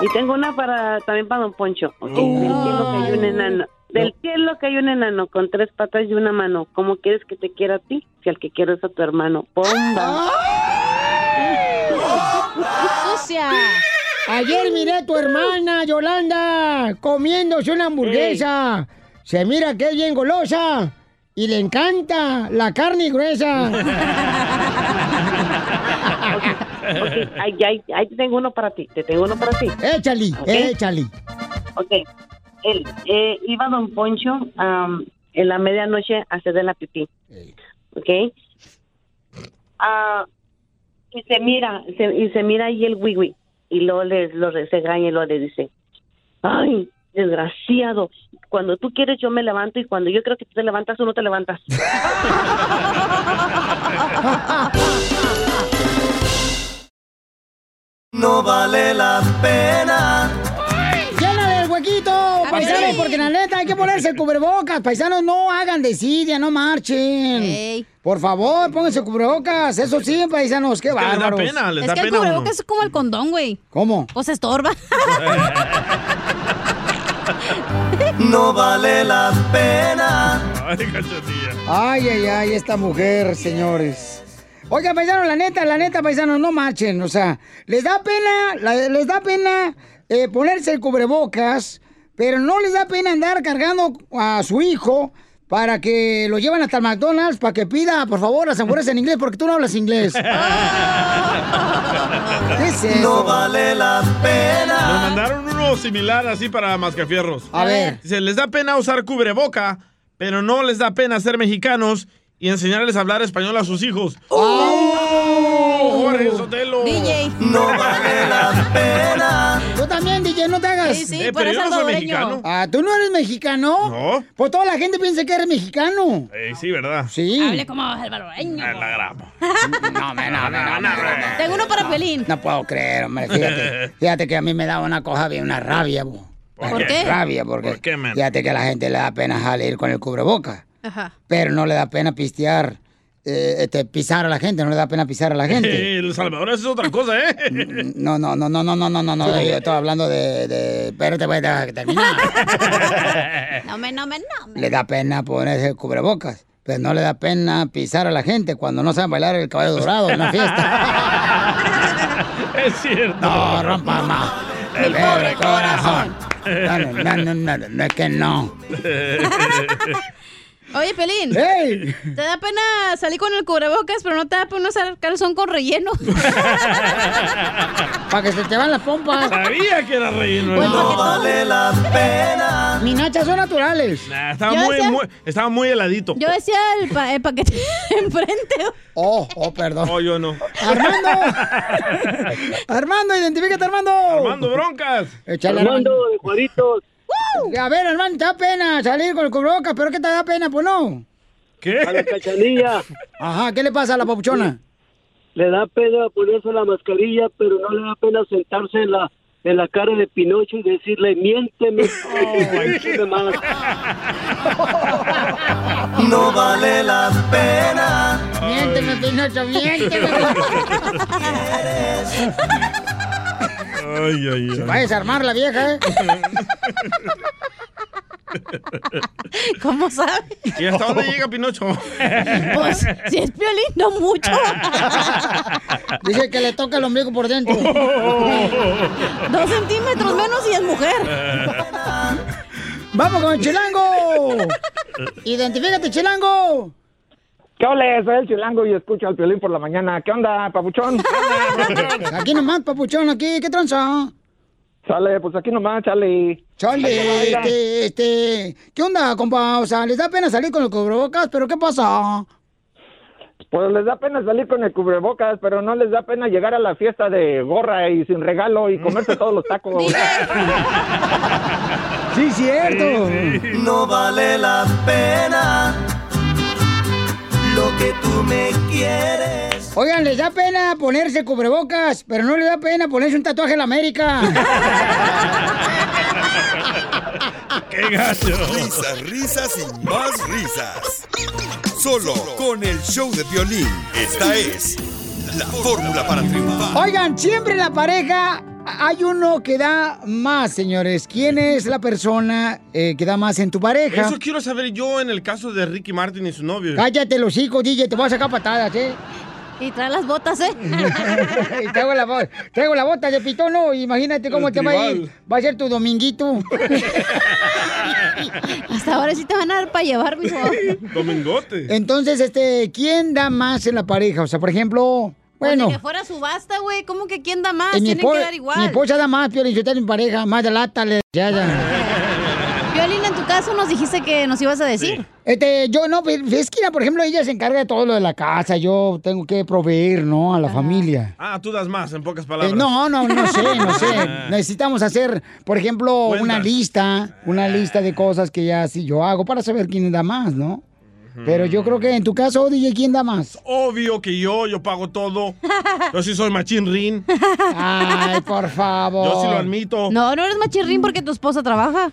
Y tengo una para también para Don Poncho. ok. Del cielo que hay un enano. Del cielo que hay un enano con tres patas y una mano. ¿Cómo quieres que te quiera a ti? Si al que quiero es a tu hermano. ¡Bomba! ¡Sucia! Ayer miré a tu hermana, Yolanda, comiéndose una hamburguesa. Se mira que es bien golosa y le encanta la carne gruesa. Ok, ahí, ahí, ahí te tengo uno para ti. Te tengo uno para ti. Échale, Ok. échale. Ok. Él, eh, iba Don Poncho am, en la medianoche a hacer de la pipí. ¿Ok? Ah, y se mira, se- y se mira ahí el wiwi. Y luego le, lo re- se regaña y luego le dice, ay, desgraciado, cuando tú quieres yo me levanto y cuando yo creo que tú te levantas, tú no te levantas. No vale la pena. ¡Llénale el huequito, paisanos! Porque la neta hay que ponerse el cubrebocas. Paisanos, no hagan desidia, no marchen. Por favor, pónganse cubrebocas. Eso sí, paisanos, qué Es que les da pena, les Es da que el uno. cubrebocas es como el condón, güey. ¿Cómo? Pues estorba. No vale la pena. Ay. Ay, ay, ay, esta mujer, señores. Oiga, paisanos, la neta, la neta, paisanos, no marchen. O sea, les da pena, la- les da pena eh, ponerse el cubrebocas, pero no les da pena andar cargando a su hijo para que lo lleven hasta el McDonald's para que pida, por favor, las hamburguesas en inglés, porque tú no hablas inglés. ¿Qué es eso? No vale la Nos pena. mandaron uno similar así para mascafierros. A ver. Dice, les da pena usar cubreboca, pero no les da pena ser mexicanos y enseñarles a hablar español a sus hijos. ¡Oh! Jorge Sotelo. DJ. No vale la pena. También, DJ, no te hagas. Sí, sí, Eh, por pero eso yo no soy mexicano. Ah, ¿tú no eres mexicano? No. Pues toda la gente piensa que eres mexicano. Eh, sí, ¿verdad? Sí. Hable como salvadoreño. Ah, la grabo. No, me, no, no, no. Tengo uno para Pelín. No puedo creer, hombre. Fíjate, fíjate que a mí me da una cosa bien, una rabia, bo. ¿Por qué? Rabia, porque ¿Por qué, man? fíjate que a la gente le da pena salir con el cubreboca, Ajá. pero no le da pena pistear, eh, este, pisar a la gente, no le da pena pisar a la gente. El Salvador es otra cosa, ¿eh? No, no, no, no, no, no, no, no, no, yo estoy hablando de, de... Espérate, voy a terminar. No me, no me, no me. Le da pena ponerse el cubrebocas, pero no le da pena pisar a la gente cuando no saben bailar el caballo dorado en una fiesta. es cierto. No, rompa más. El pobre corazón. No, no, no, no, no, no, es que no. Oye, Pelín. ¡Ey! ¿Te da pena salir con el cubrebocas, pero no te da pena usar calzón con relleno? Para que se te van las pompas. Sabía que era relleno. Pues, ¿no? ¿para qué No vale la pena. Mis nachas son naturales. Nah, estaba, muy, decía- muy- estaba muy heladito. Yo decía el, pa- el paquete enfrente. Oh, oh, perdón. Oh, yo no. Armando. Armando, identifícate, Armando. Armando Broncas. Échale, Armando Armando. de Juaritos. A ver, Armando, te da pena salir con el cubrebocas, pero ¿qué te da pena? Pues no. A la ¿Qué? cachanilla. Ajá, ¿qué le pasa a la papuchona? Le da pena ponerse la mascarilla, pero no le da pena sentarse en la en la cara de Pinocho y decirle, miénteme, miénteme más. No vale la pena. Miénteme, Pinocho, miénteme. Ay, ay, ay. Va a desarmar la vieja, ¿eh? ¿Cómo sabes? ¿Y hasta dónde llega Pinocho? Pues, si es piolín, no mucho. Dice que le toca el ombligo por dentro. Dos centímetros menos y es mujer. ¡Vamos con el chilango! ¡Identifícate, chilango! ¿Qué ole? Soy el chilango y escucho al violín por la mañana. ¿Qué onda, papuchón? Aquí nomás, papuchón, aquí, ¿qué tranza? Sale, pues aquí nomás, chale. Chale, este, este, ¿qué onda, compa? O sea, les da pena salir con los cubrebocas, pero ¿qué pasa? Pues les da pena salir con el cubrebocas, pero no les da pena llegar a la fiesta de gorra y sin regalo y comerse todos los tacos. Sí, cierto. No vale la pena que tú me quieres. Oigan, les da pena ponerse cubrebocas, pero no les da pena ponerse un tatuaje en la América. ¡Qué gacho! Risas, risas y más risas. Solo con el show de violín. Esta es la fórmula para triunfar. Oigan, siempre la pareja hay uno que da más, señores. ¿Quién es la persona eh, que da más en tu pareja? Eso quiero saber yo en el caso de Ricky Martin y su novio. Cállate los hijos, DJ, te voy a sacar patadas, ¿eh? Y trae las botas, ¿eh? y traigo la, traigo la bota de pitono, imagínate cómo El te va a ir. Va a ser tu dominguito. Hasta ahora sí te van a dar para llevar, mijo. Domingote. Entonces, este, ¿quién da más en la pareja? O sea, por ejemplo, bueno, Bueno. que fuera subasta, güey. ¿Cómo que quién da más? mi, Tienen que dar igual. mi esposa da más, Piolín, yo tengo mi pareja, más de lata, le ya, ya. Violín, en tu caso nos dijiste que nos ibas a decir. Este, yo no, pues, es que, por ejemplo, ella se encarga de todo lo de la casa, yo tengo que proveer, ¿no? A la familia. Ah, tú das más, en pocas Eh, palabras. no, no, no sé, no sé. Necesitamos hacer, por ejemplo, una lista, una lista de cosas que ya sí yo hago para saber quién da más, ¿no? Pero yo creo que en tu caso, DJ, ¿quién da más? Obvio que yo, yo pago todo. Yo sí soy machín rin. Ay, por favor. Yo sí lo admito. No, no eres machirrín porque tu esposa trabaja.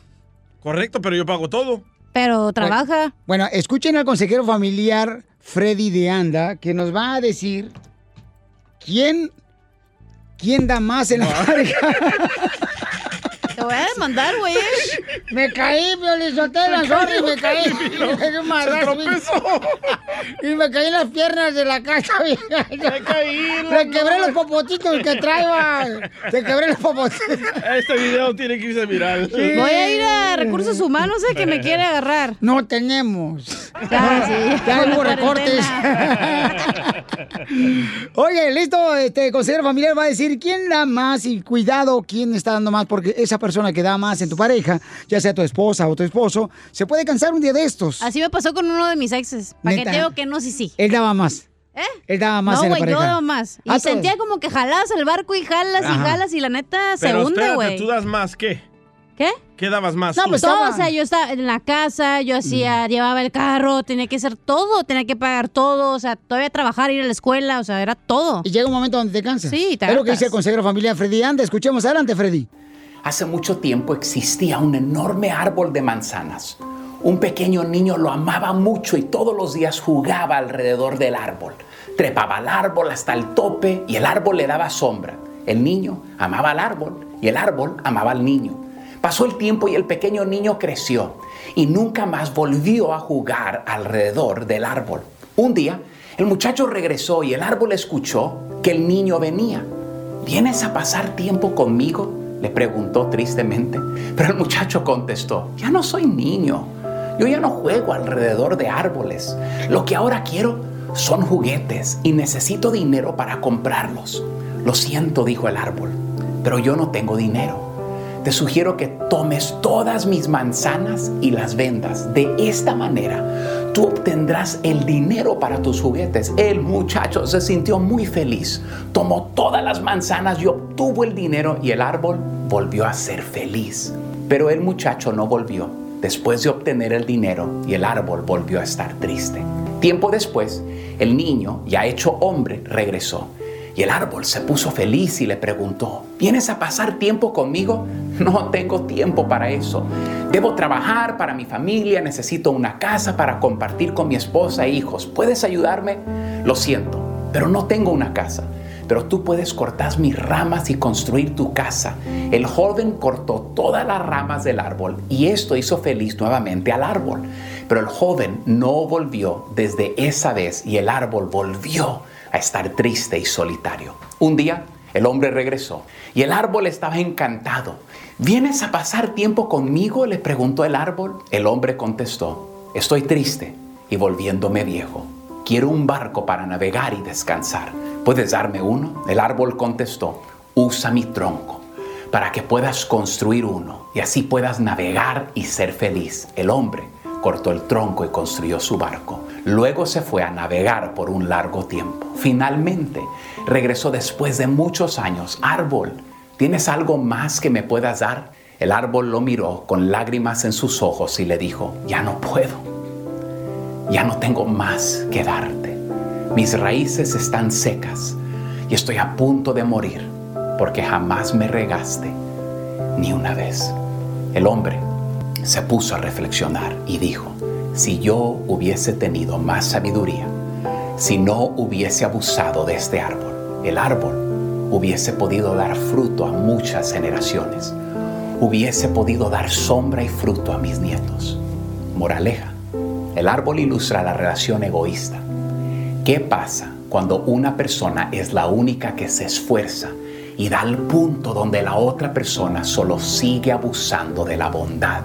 Correcto, pero yo pago todo. Pero trabaja. Bueno, escuchen al consejero familiar Freddy de Anda, que nos va a decir quién, quién da más en la pareja. Te voy a demandar, güey. Me caí, Piolizotelo, Se sorry, me caí. Me caí un madrazo, Y me caí en las piernas de la casa. Me caí, Le quebré los popotitos que traigo. Te quebré los popotitos. Este video tiene que irse viral. Voy a ir a recursos humanos a que me quiere agarrar. No tenemos. Ya, sí. Ya hubo recortes. Oye, listo, este consejero familiar va a decir quién da más y cuidado quién está dando más, porque esa persona que da más en tu pareja, ya sea tu esposa o tu esposo, se puede cansar un día de estos. Así me pasó con uno de mis exes. ¿Para qué ¿Neta? te digo que no, sí, sí? Él daba más. ¿Eh? Él daba más no, güey, yo daba más. Y Ah, sentía como que jalabas el barco y jalas y jalas y la neta se hunde, güey. ¿tú das más qué? ¿Qué? ¿Qué dabas más? No, tú? pues todo, o sea, yo estaba en la casa, yo hacía, llevaba el carro, tenía que hacer todo, tenía que pagar todo, o sea, todavía trabajar, ir a la escuela, o sea, era todo. Y llega un momento donde te cansas. Sí, te Es lo que dice el consejero familiar Freddy Anda. Escuchemos adelante, Freddy. Hace mucho tiempo existía un enorme árbol de manzanas. Un pequeño niño lo amaba mucho y todos los días jugaba alrededor del árbol. Trepaba al árbol hasta el tope y el árbol le daba sombra. El niño amaba al árbol y el árbol amaba al niño. Pasó el tiempo y el pequeño niño creció y nunca más volvió a jugar alrededor del árbol. Un día, el muchacho regresó y el árbol escuchó que el niño venía. ¿Vienes a pasar tiempo conmigo? Le preguntó tristemente. Pero el muchacho contestó, ya no soy niño. Yo ya no juego alrededor de árboles. Lo que ahora quiero son juguetes y necesito dinero para comprarlos. Lo siento, dijo el árbol, pero yo no tengo dinero. Te sugiero que tomes todas mis manzanas y las vendas. De esta manera, tú obtendrás el dinero para tus juguetes. El muchacho se sintió muy feliz. Tomó todas las manzanas y obtuvo el dinero y el árbol volvió a ser feliz. Pero el muchacho no volvió después de obtener el dinero y el árbol volvió a estar triste. Tiempo después, el niño, ya hecho hombre, regresó. Y el árbol se puso feliz y le preguntó, ¿vienes a pasar tiempo conmigo? No tengo tiempo para eso. Debo trabajar para mi familia, necesito una casa para compartir con mi esposa e hijos. ¿Puedes ayudarme? Lo siento, pero no tengo una casa. Pero tú puedes cortar mis ramas y construir tu casa. El joven cortó todas las ramas del árbol y esto hizo feliz nuevamente al árbol. Pero el joven no volvió desde esa vez y el árbol volvió a estar triste y solitario. Un día el hombre regresó y el árbol estaba encantado. ¿Vienes a pasar tiempo conmigo? le preguntó el árbol. El hombre contestó, estoy triste y volviéndome viejo. Quiero un barco para navegar y descansar. ¿Puedes darme uno? El árbol contestó, usa mi tronco para que puedas construir uno y así puedas navegar y ser feliz. El hombre cortó el tronco y construyó su barco. Luego se fue a navegar por un largo tiempo. Finalmente regresó después de muchos años. Árbol, ¿tienes algo más que me puedas dar? El árbol lo miró con lágrimas en sus ojos y le dijo, ya no puedo. Ya no tengo más que darte. Mis raíces están secas y estoy a punto de morir porque jamás me regaste ni una vez. El hombre se puso a reflexionar y dijo, si yo hubiese tenido más sabiduría, si no hubiese abusado de este árbol, el árbol hubiese podido dar fruto a muchas generaciones, hubiese podido dar sombra y fruto a mis nietos. Moraleja, el árbol ilustra la relación egoísta. ¿Qué pasa cuando una persona es la única que se esfuerza y da al punto donde la otra persona solo sigue abusando de la bondad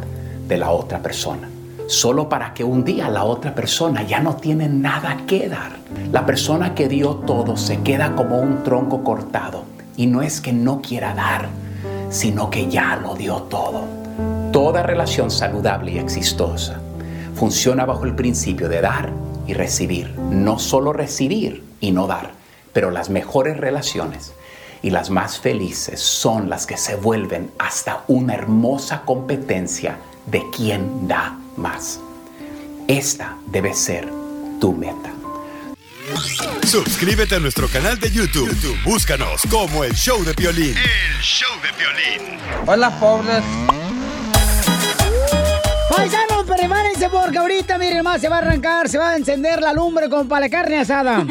de la otra persona? Solo para que un día la otra persona ya no tiene nada que dar. La persona que dio todo se queda como un tronco cortado. Y no es que no quiera dar, sino que ya lo dio todo. Toda relación saludable y exitosa funciona bajo el principio de dar y recibir. No solo recibir y no dar, pero las mejores relaciones y las más felices son las que se vuelven hasta una hermosa competencia de quién da más. Esta debe ser tu meta. Suscríbete a nuestro canal de YouTube. YouTube, Búscanos como el Show de Piolín. El Show de Piolín. Hola, pobres. Paisanos, prepárense porque ahorita, miren más, se va a arrancar, se va a encender la lumbre como para la carne asada.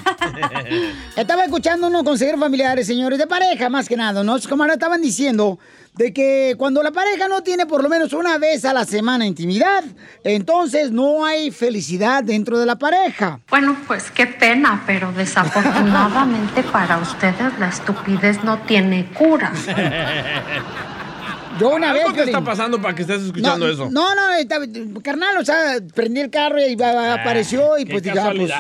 Estaba escuchando unos consejeros familiares, señores, de pareja más que nada, ¿no? Como ahora estaban diciendo de que cuando la pareja no tiene por lo menos una vez a la semana intimidad, entonces no hay felicidad dentro de la pareja. Bueno, pues qué pena, pero desafortunadamente para ustedes la estupidez no tiene cura. Yo una Algo vez, te está pasando para que estés escuchando no, eso. No, no, carnal, o sea, prendí el carro y va- apareció y Ah, qué pues dije, ah, pues.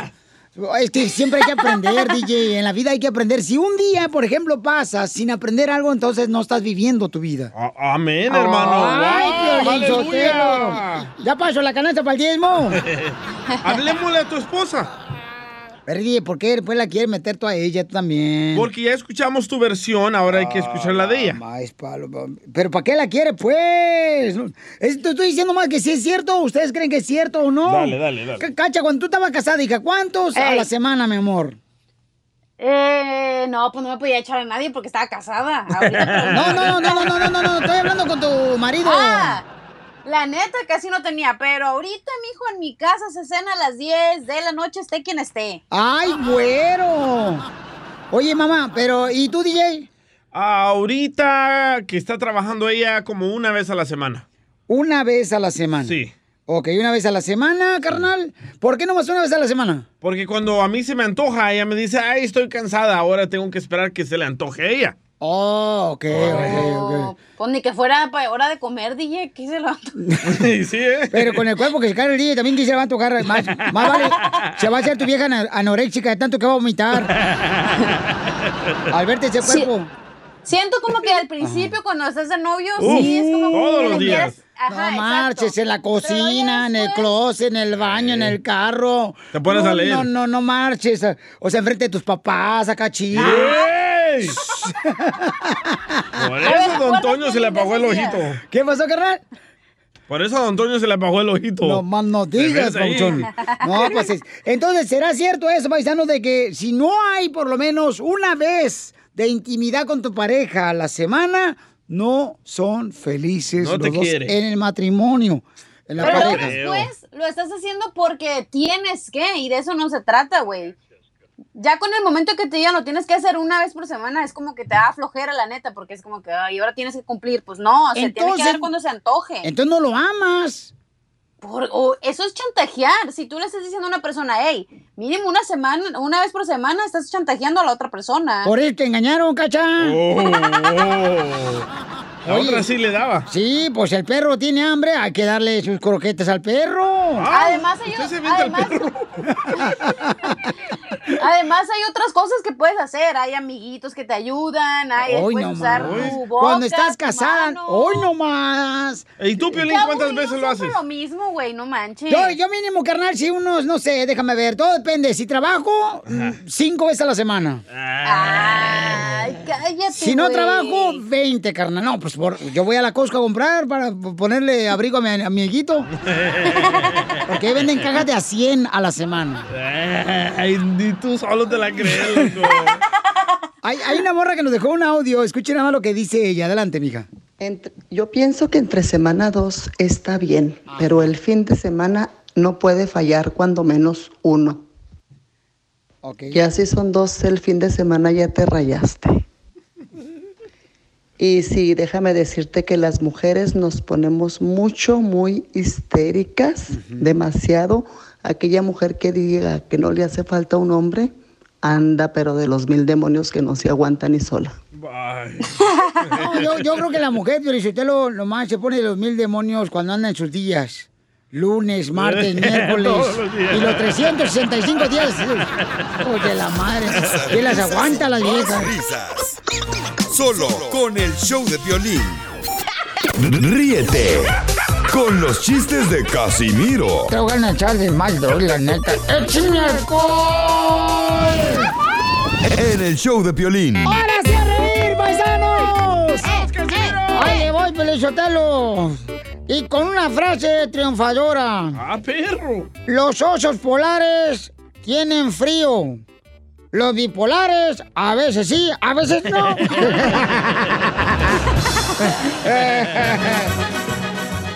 Es que siempre hay que aprender, DJ. En la vida hay que aprender. Si un día, por ejemplo, pasas sin aprender algo, entonces no estás viviendo tu vida. Amén, hermano. Ay, Wow, Piolín aleluya. Sotelo. Ya pasó la canasta para el diezmo. Hablemosle a tu esposa. Pero DJ, ¿por qué después la quieres meter tú a ella tú también? Porque ya escuchamos tu versión, ahora hay que escuchar la de ella. Más palo, pa- Pero ¿para qué la quiere, pues? Es- te estoy diciendo más que si es cierto, ¿ustedes creen que es cierto o no? Dale, dale, dale. Cacha, cuando tú estabas casada, hija, ¿cuántos a la semana, mi amor? Eh, no, pues no me podía echar a nadie porque estaba casada. Ahorita, pero- No, no, no, no, no, no, no, no, estoy hablando con tu marido. Ah, la neta casi no tenía, pero ahorita, mijo, en mi casa se cena a las 10 de la noche, esté quien esté. ¡Ay, güero! Oye, mamá, pero ¿y tú, DJ? Ahorita que está trabajando ella como una vez a la semana. Una vez a la semana. Sí. Ok, una vez a la semana, carnal. ¿Por qué no más una vez a la semana? Porque cuando a mí se me antoja, ella me dice, ay, estoy cansada, ahora tengo que esperar que se le antoje a ella. Oh, ok, ok, Pues ni que fuera para hora de comer, DJ, ¿qué se lo sí, ¿eh? Pero con el cuerpo que se cae el DJ también que se va a tocar más, más vale. Se va a hacer tu vieja anoréxica de tanto que va a vomitar. Al verte ese Sí. cuerpo. Siento como que al principio, cuando estás de novio, sí, es como todos que los días. quieres- Ajá, no marches en la cocina, en el closet, en el baño, en el carro. Te pones no, a leer. No, no, no marches. O sea, enfrente de tus papás, acá chido. Por eso a Don Toño se le apagó el ojito. ¿Qué pasó, carnal? Por eso a Don Toño se le apagó el ojito. No más no digas. Pauchón. No, pues es- entonces, ¿será cierto eso, paisano, de que si no hay por lo menos una vez de intimidad con tu pareja a la semana, no son felices No te los dos quiere. en el matrimonio, en la Pero luego después lo estás haciendo porque tienes que, y de eso no se trata, güey. Ya con el momento que te digan lo tienes que hacer una vez por semana, es como que te da flojera, la neta, porque es como que, ay, ahora tienes que cumplir. Pues no, se tiene que Entonces- dar cuando se antoje. Entonces no lo amas. Por- eso es chantajear. Si tú le estás diciendo a una persona, hey, mínimo una semana, una vez por semana, estás chantajeando a la otra persona. Por eso te engañaron, cacha. Oh, La otra sí le daba. Sí, pues el perro tiene hambre, hay que darle sus croquetas al perro. además, ellos, además, Además, hay otras cosas que puedes hacer. Hay amiguitos que te ayudan. Hay, Hoy puedes no usar más. tu boca, Cuando estás casada, hoy no más. ¿Y tú, Piolín, cuántas veces lo siempre haces? lo mismo, güey, no manches. Yo, yo mínimo, carnal, si unos, no sé, déjame ver, todo depende. Si trabajo, mm, cinco veces a la semana. Ay, cállate, Si no trabajo, 20, carnal. No, pues por- yo voy a la Costco a comprar para ponerle abrigo a mi amiguito. Porque ahí venden cajas de a 100 a la semana. Ay, ni tú solo te la crees, loco. Hay, hay una morra que nos dejó un audio. Escuchen nada más lo que dice ella. Adelante, mija. Entre- yo pienso que entre semana dos está bien, pero el fin de semana no puede fallar cuando menos uno. Ya si son dos el fin de semana ya te rayaste. Y sí, déjame decirte que las mujeres nos ponemos mucho, muy histéricas, demasiado. Aquella mujer que diga que no le hace falta un hombre, anda pero de los mil demonios que no se aguanta ni sola. No, yo, yo creo que la mujer, lo nomás se pone los mil demonios cuando anda en sus días. Lunes, martes, miércoles. Y los 365 días. De la madre. ¿Quién las aguanta las viejas? Risas. Solo con el show de violín. Ríete con los chistes de Casimiro Te voy a echar de mal, la neta. ¡Échame alcohol! en el show de Piolín. ¡Ahora sí a reír, paisanos! ¡Ahí le voy, Pelizotelo! Y con una frase triunfadora. ¡Ah, perro! Los osos polares tienen frío. Los bipolares, a veces sí, a veces no.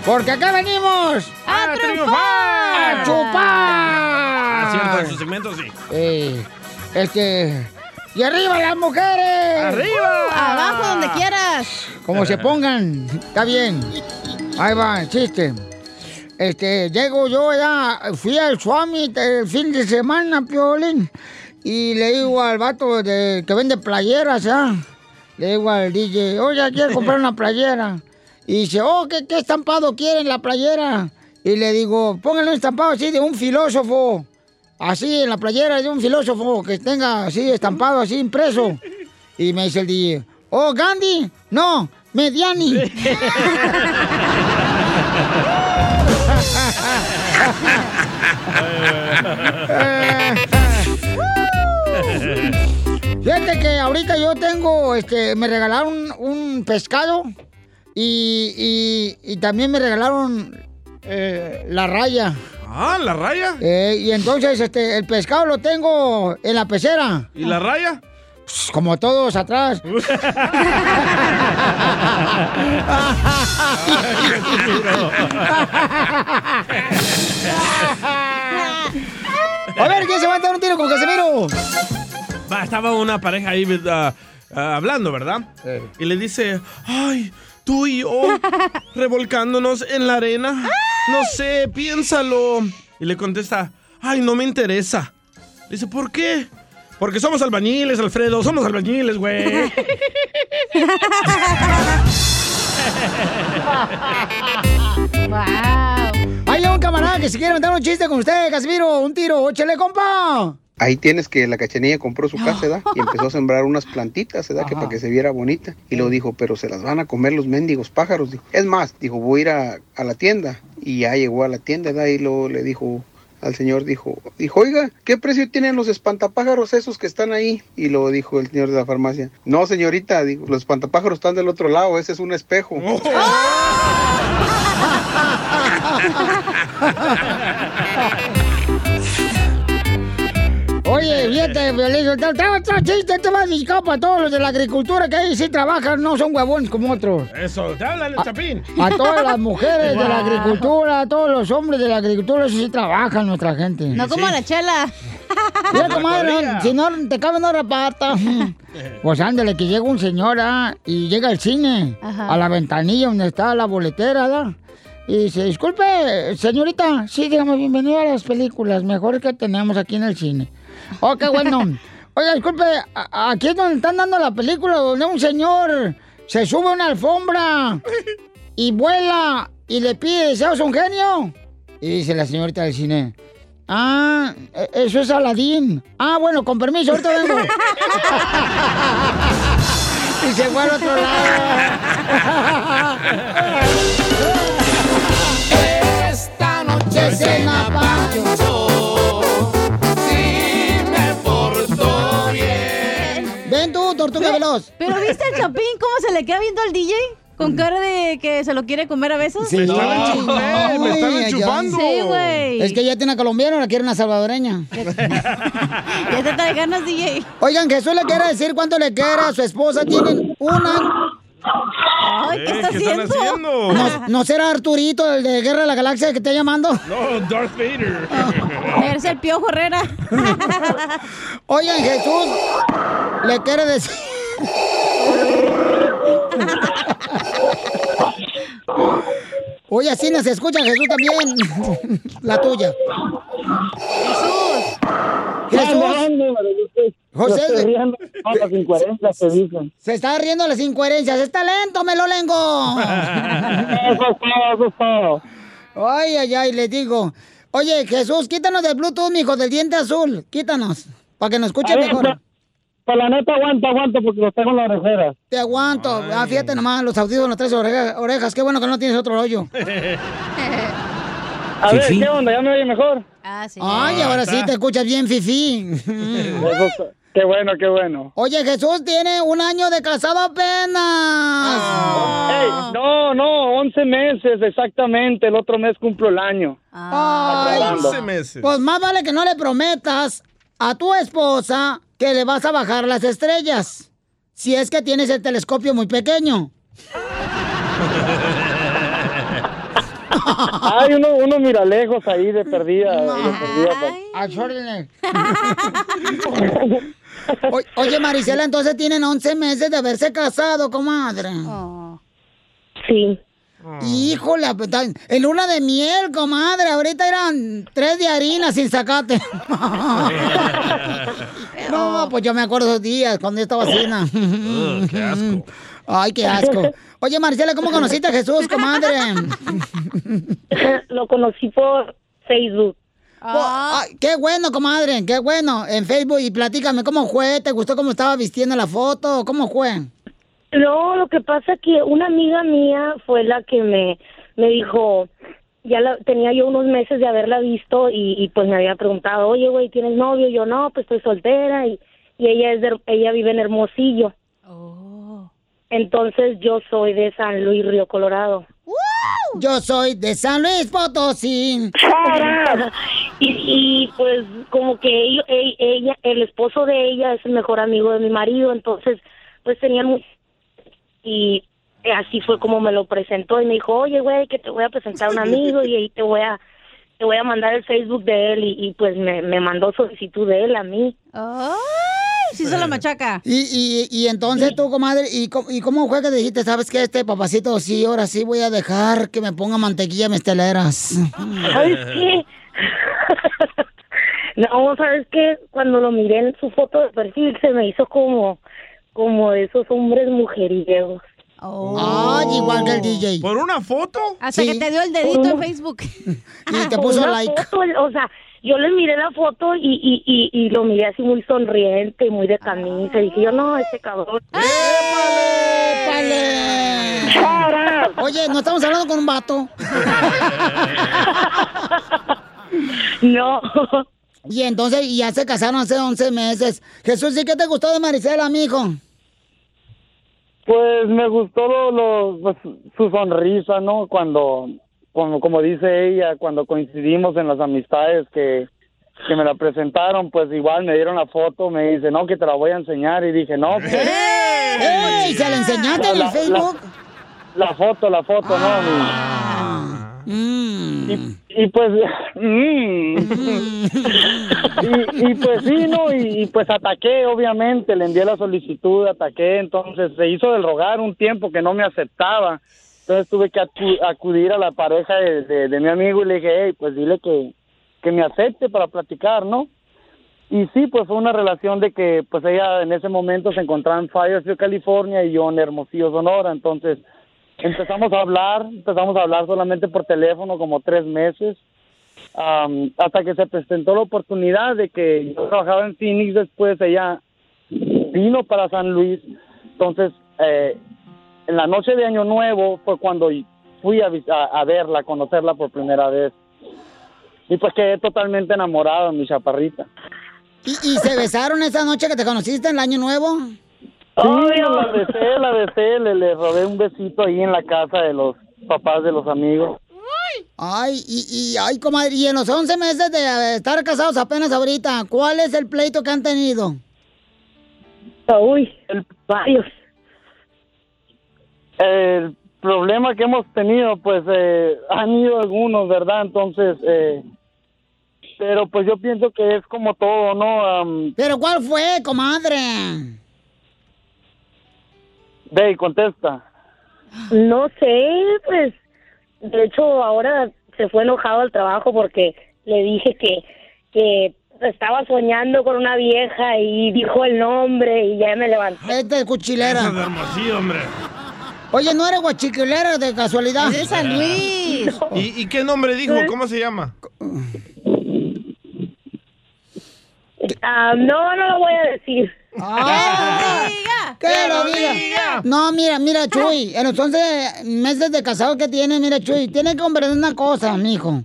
Porque acá venimos ¡A triunfar! a chupar. Ah, cierto, en su segmento sí. Eh, este. ¡Y arriba las mujeres! ¡Arriba! Abajo, donde quieras. Como se pongan, está bien. Ahí va, chiste. Este, llego yo ya, fui al Swami el fin de semana, Piolín, y le digo al vato de, que vende playeras, ¿ya? Le digo al DJ, oye, quiero comprar una playera. Y dice, oh, ¿qué, qué estampado quieren la playera? Y le digo, pónganle un estampado así de un filósofo. Así en la playera de un filósofo que tenga así estampado, así impreso. Y me dice el DJ, oh, Gandhi, no, Mediani. Fíjate que ahorita yo tengo, este, me regalaron un pescado y, y- y también me regalaron eh, la raya. Ah, ¿la raya? Eh, y entonces, este, el pescado lo tengo en la pecera. ¿Y la raya? Pues, como todos atrás. A ver, ¿quién se va a dar un tiro con Casemiro? Va, estaba una pareja ahí ah, ah, hablando, ¿verdad? Y le dice, ay, tú y yo revolcándonos en la arena. No sé, piénsalo. Y le contesta, ay, no me interesa. Le dice, ¿por qué? Porque somos albañiles, Alfredo, somos albañiles, güey. Hay un camarada que se quiere mandar un chiste con usted, Casimiro. Un tiro, échale, compa. Ahí tienes que la cachanilla compró su casa, ¿verdad? Y empezó a sembrar unas plantitas, ¿verdad? Que para que se viera bonita. Y luego dijo, pero se las van a comer los mendigos pájaros. Dijo, es más, dijo, voy a ir a, a la tienda. Y ya llegó a la tienda, ¿verdad? Y luego le dijo al señor, dijo, dijo, oiga, ¿qué precio tienen los espantapájaros esos que están ahí? Y luego dijo el señor de la farmacia, no, señorita, dijo, los espantapájaros están del otro lado, ese es un espejo. Oye, otro chiste, te va dedicado para todos los de la agricultura que ahí sí trabajan, no son huevones como otros. Eso, te hablan el chapín. A todas las mujeres de la agricultura, a todos los hombres de la agricultura, eso sí trabajan nuestra gente. No como la chela. Mira, comadre, no, si no te cabe una rapata. Pues ándale, que llega un señor ah, y llega al cine, Ajá. a la ventanilla donde está la boletera. Y dice, disculpe, señorita, sí, dígame, bienvenido a las películas mejores que tenemos aquí en el cine. Oh, bueno. Oiga, disculpe, aquí es donde están dando la película donde un señor se sube a una alfombra y vuela y le pide deseos a un genio. Y dice la señorita del cine, Ah, e- eso es Aladín. Ah, bueno, con permiso, ahorita vengo. y se fue al otro lado. Esta noche cena Tortuga veloz. ¿Pero viste al Chapín cómo se le queda viendo al DJ? Con cara de que se lo quiere comer a besos. Sí. Me están enchufando, me están Ay, enchufando. Sí, güey. Es que ya tiene una colombiana, la quiere una salvadoreña. Ya te trae ganas, DJ. Oigan, Jesús le quiere decir cuánto le quiere a su esposa. Tienen una. Ay, ¿qué está ¿qué están haciendo? haciendo? ¿No, ¿No será Arturito, el de Guerra de la Galaxia, que está llamando? No, Darth Vader. Eres el Piojo Herrera. Oigan, Jesús le quiere decir. Oye, así no se escucha, Jesús también. La tuya. Jesús. José. José. riendo con las incoherencias que dicen. Se está riendo las incoherencias. ¡Está lento, me lo lengo! Eso es todo, eso es todo. Ay, ay, ay, les digo. Oye, Jesús, quítanos del Bluetooth, mijo, del diente azul. Quítanos, para que nos escuche mejor. Pues la neta aguanta, aguanta porque lo tengo en la orejera. Te aguanto. Ah, fíjate nomás, los audífonos, los tres orejas, orejas. Qué bueno que no tienes otro hoyo. A ver. ¿qué onda? ¿Ya me oye mejor? Ah, sí. Ay, ahora sí te escuchas bien, Fifi. Qué bueno, qué bueno. Oye, Jesús tiene un año de casado apenas. Ey, no, no, 11 meses exactamente. El otro mes cumplo el año. Ay, Aclarando. Pues más vale que no le prometas a tu esposa que le vas a bajar las estrellas. Si es que tienes el telescopio muy pequeño. Hay uno, uno mira lejos ahí de perdida. de perdida, pa- A O- Oye, Marisela, entonces tienen 11 meses de haberse casado, comadre. Sí. Híjole, pues, en luna de miel, comadre. Ahorita eran tres de harina sin sacate. no, pues yo me acuerdo esos días cuando yo estaba qué asco. Ay, qué asco. Oye, Marcela, ¿cómo conociste a Jesús, comadre? Lo conocí por Facebook. Oh, ay, qué bueno, comadre, qué bueno. En Facebook, y platícame, ¿cómo fue? ¿Te gustó cómo estaba vistiendo la foto? ¿Cómo fue? No, lo que pasa que una amiga mía fue la que me, me dijo, ya la, tenía yo unos meses de haberla visto y, y pues me había preguntado, oye, güey, ¿tienes novio? Yo no, pues estoy soltera y, y ella es de, ella vive en Hermosillo. Entonces yo soy de San Luis, Río Colorado. Yo soy de San Luis Potosí. y, y pues como que ello- e- ella, el esposo de ella es el mejor amigo de mi marido, entonces pues tenían y así fue como me lo presentó y me dijo, oye güey, que te voy a presentar a un amigo y ahí te voy a te voy a mandar el Facebook de él y, y, pues me, me mandó solicitud de él a mí. sí hizo la machaca. Y, y, y entonces tú, comadre, ¿y cómo, ¿y cómo fue que dijiste, sabes qué, este papacito, sí, ahora sí voy a dejar que me ponga mantequilla en mis teleras? ¿Sabes qué? no, ¿sabes qué? Cuando lo miré en su foto de perfil se me hizo como, como de esos hombres mujeriegos. Ay, igual que el DJ. ¿Por una foto? Hasta que te dio el dedito en Facebook. Y te puso una like. foto, o sea, yo le miré la foto y, y, y, y lo miré así muy sonriente, muy de camisa. Y dije yo, no, ese cabrón. Oye, ¿no estamos hablando con un vato? no. Y entonces, y ya se casaron hace 11 meses. Jesús, ¿y qué te gustó de Marisela, mijo? Pues me gustó lo, lo- pues, su sonrisa, ¿no? Cuando, como, como dice ella, cuando coincidimos en las amistades que, que me la presentaron, pues igual me dieron la foto, me dice, no, que te la voy a enseñar. Y dije, no. pues, ¡Ey! ¿Se la enseñaste en el La- Facebook? La foto, la foto, ¿no? Mm. Y, y pues, mm. y, y pues sí, ¿no? Y, y pues ataqué, obviamente, le envié la solicitud, ataqué, entonces se hizo del rogar un tiempo que no me aceptaba. Entonces tuve que acu- acudir a la pareja de, de- de mi amigo y le dije, hey, pues dile que, que me acepte para platicar, ¿no? Y sí, pues fue una relación de que pues ella en ese momento se encontraba en Fayetteville, California y yo en Hermosillo, Sonora. Entonces empezamos a hablar, empezamos a hablar solamente por teléfono como tres meses hasta que se presentó la oportunidad de que yo trabajaba en Phoenix, después ella vino para San Luis. Entonces, eh, en la noche de Año Nuevo fue cuando fui a, a, a verla, a conocerla por primera vez. Y pues quedé totalmente enamorado, mi chaparrita. ¿Y, y se besaron esa noche que te conociste en el Año Nuevo? Sí, la besé, la besé, le, le robé un besito ahí en la casa de los papás de los amigos. Ay, y, y, ay, comadre, y en los 11 meses de estar casados apenas ahorita, ¿cuál es el pleito que han tenido? Uy, el, varios. El problema que hemos tenido, pues, eh, han ido algunos, ¿verdad? Entonces, eh, pero pues yo pienso que es como todo, ¿no? Am, ¿Pero cuál fue, comadre? Dey, contesta. No sé, pues, de hecho ahora se fue enojado al trabajo porque le dije que, que estaba soñando con una vieja y dijo el nombre y ya me levanté. Este es cuchilera. Eso es hermosillo, hombre. Oye, ¿no eres guachiquilera de casualidad? Es de San Luis. ¿Y, y qué nombre dijo? ¿Cómo se llama? Ah, no, no lo voy a decir. ¡Que lo diga! No, mira, mira, Chuy, en los 11 meses de casado que tiene, mira, Chuy, tiene que comprender una cosa, mijo.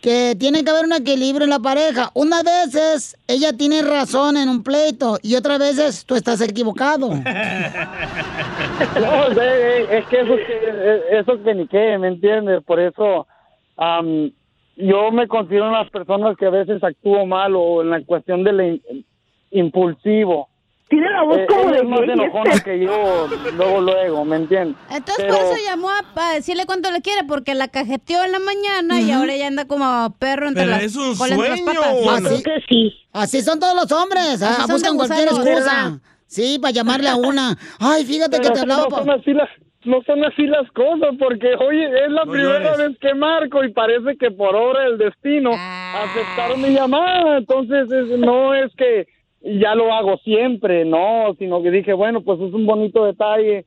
Que tiene que haber un equilibrio en la pareja. Unas veces ella tiene razón en un pleito y otras veces tú estás equivocado. No, de- de- es que eso, es que eso es que ni qué, ¿me entiendes? Por eso am, yo me considero unas personas que a veces actúo mal o en la cuestión del impulsivo. Tiene la voz Eh, como ella de más enojona este. que yo, luego, luego, ¿me entiendes? Entonces Pero- por eso llamó a, a decirle cuánto le quiere, porque la cajeteó en la mañana y ahora ya anda como perro entre Pero las es un entre las sueño, patas. ¿o no? Así- que sí. Así son todos los hombres, ah, buscan cualquier excusa. ¿verdad? Sí, para llamarle a una. Ay, fíjate que Pero te no hablaba. pa- son así las no son así las cosas porque oye es la No primera llores. vez que marco y parece que por obra del destino aceptaron mi llamada entonces es- no es que ya lo hago siempre no sino que dije bueno pues es un bonito detalle.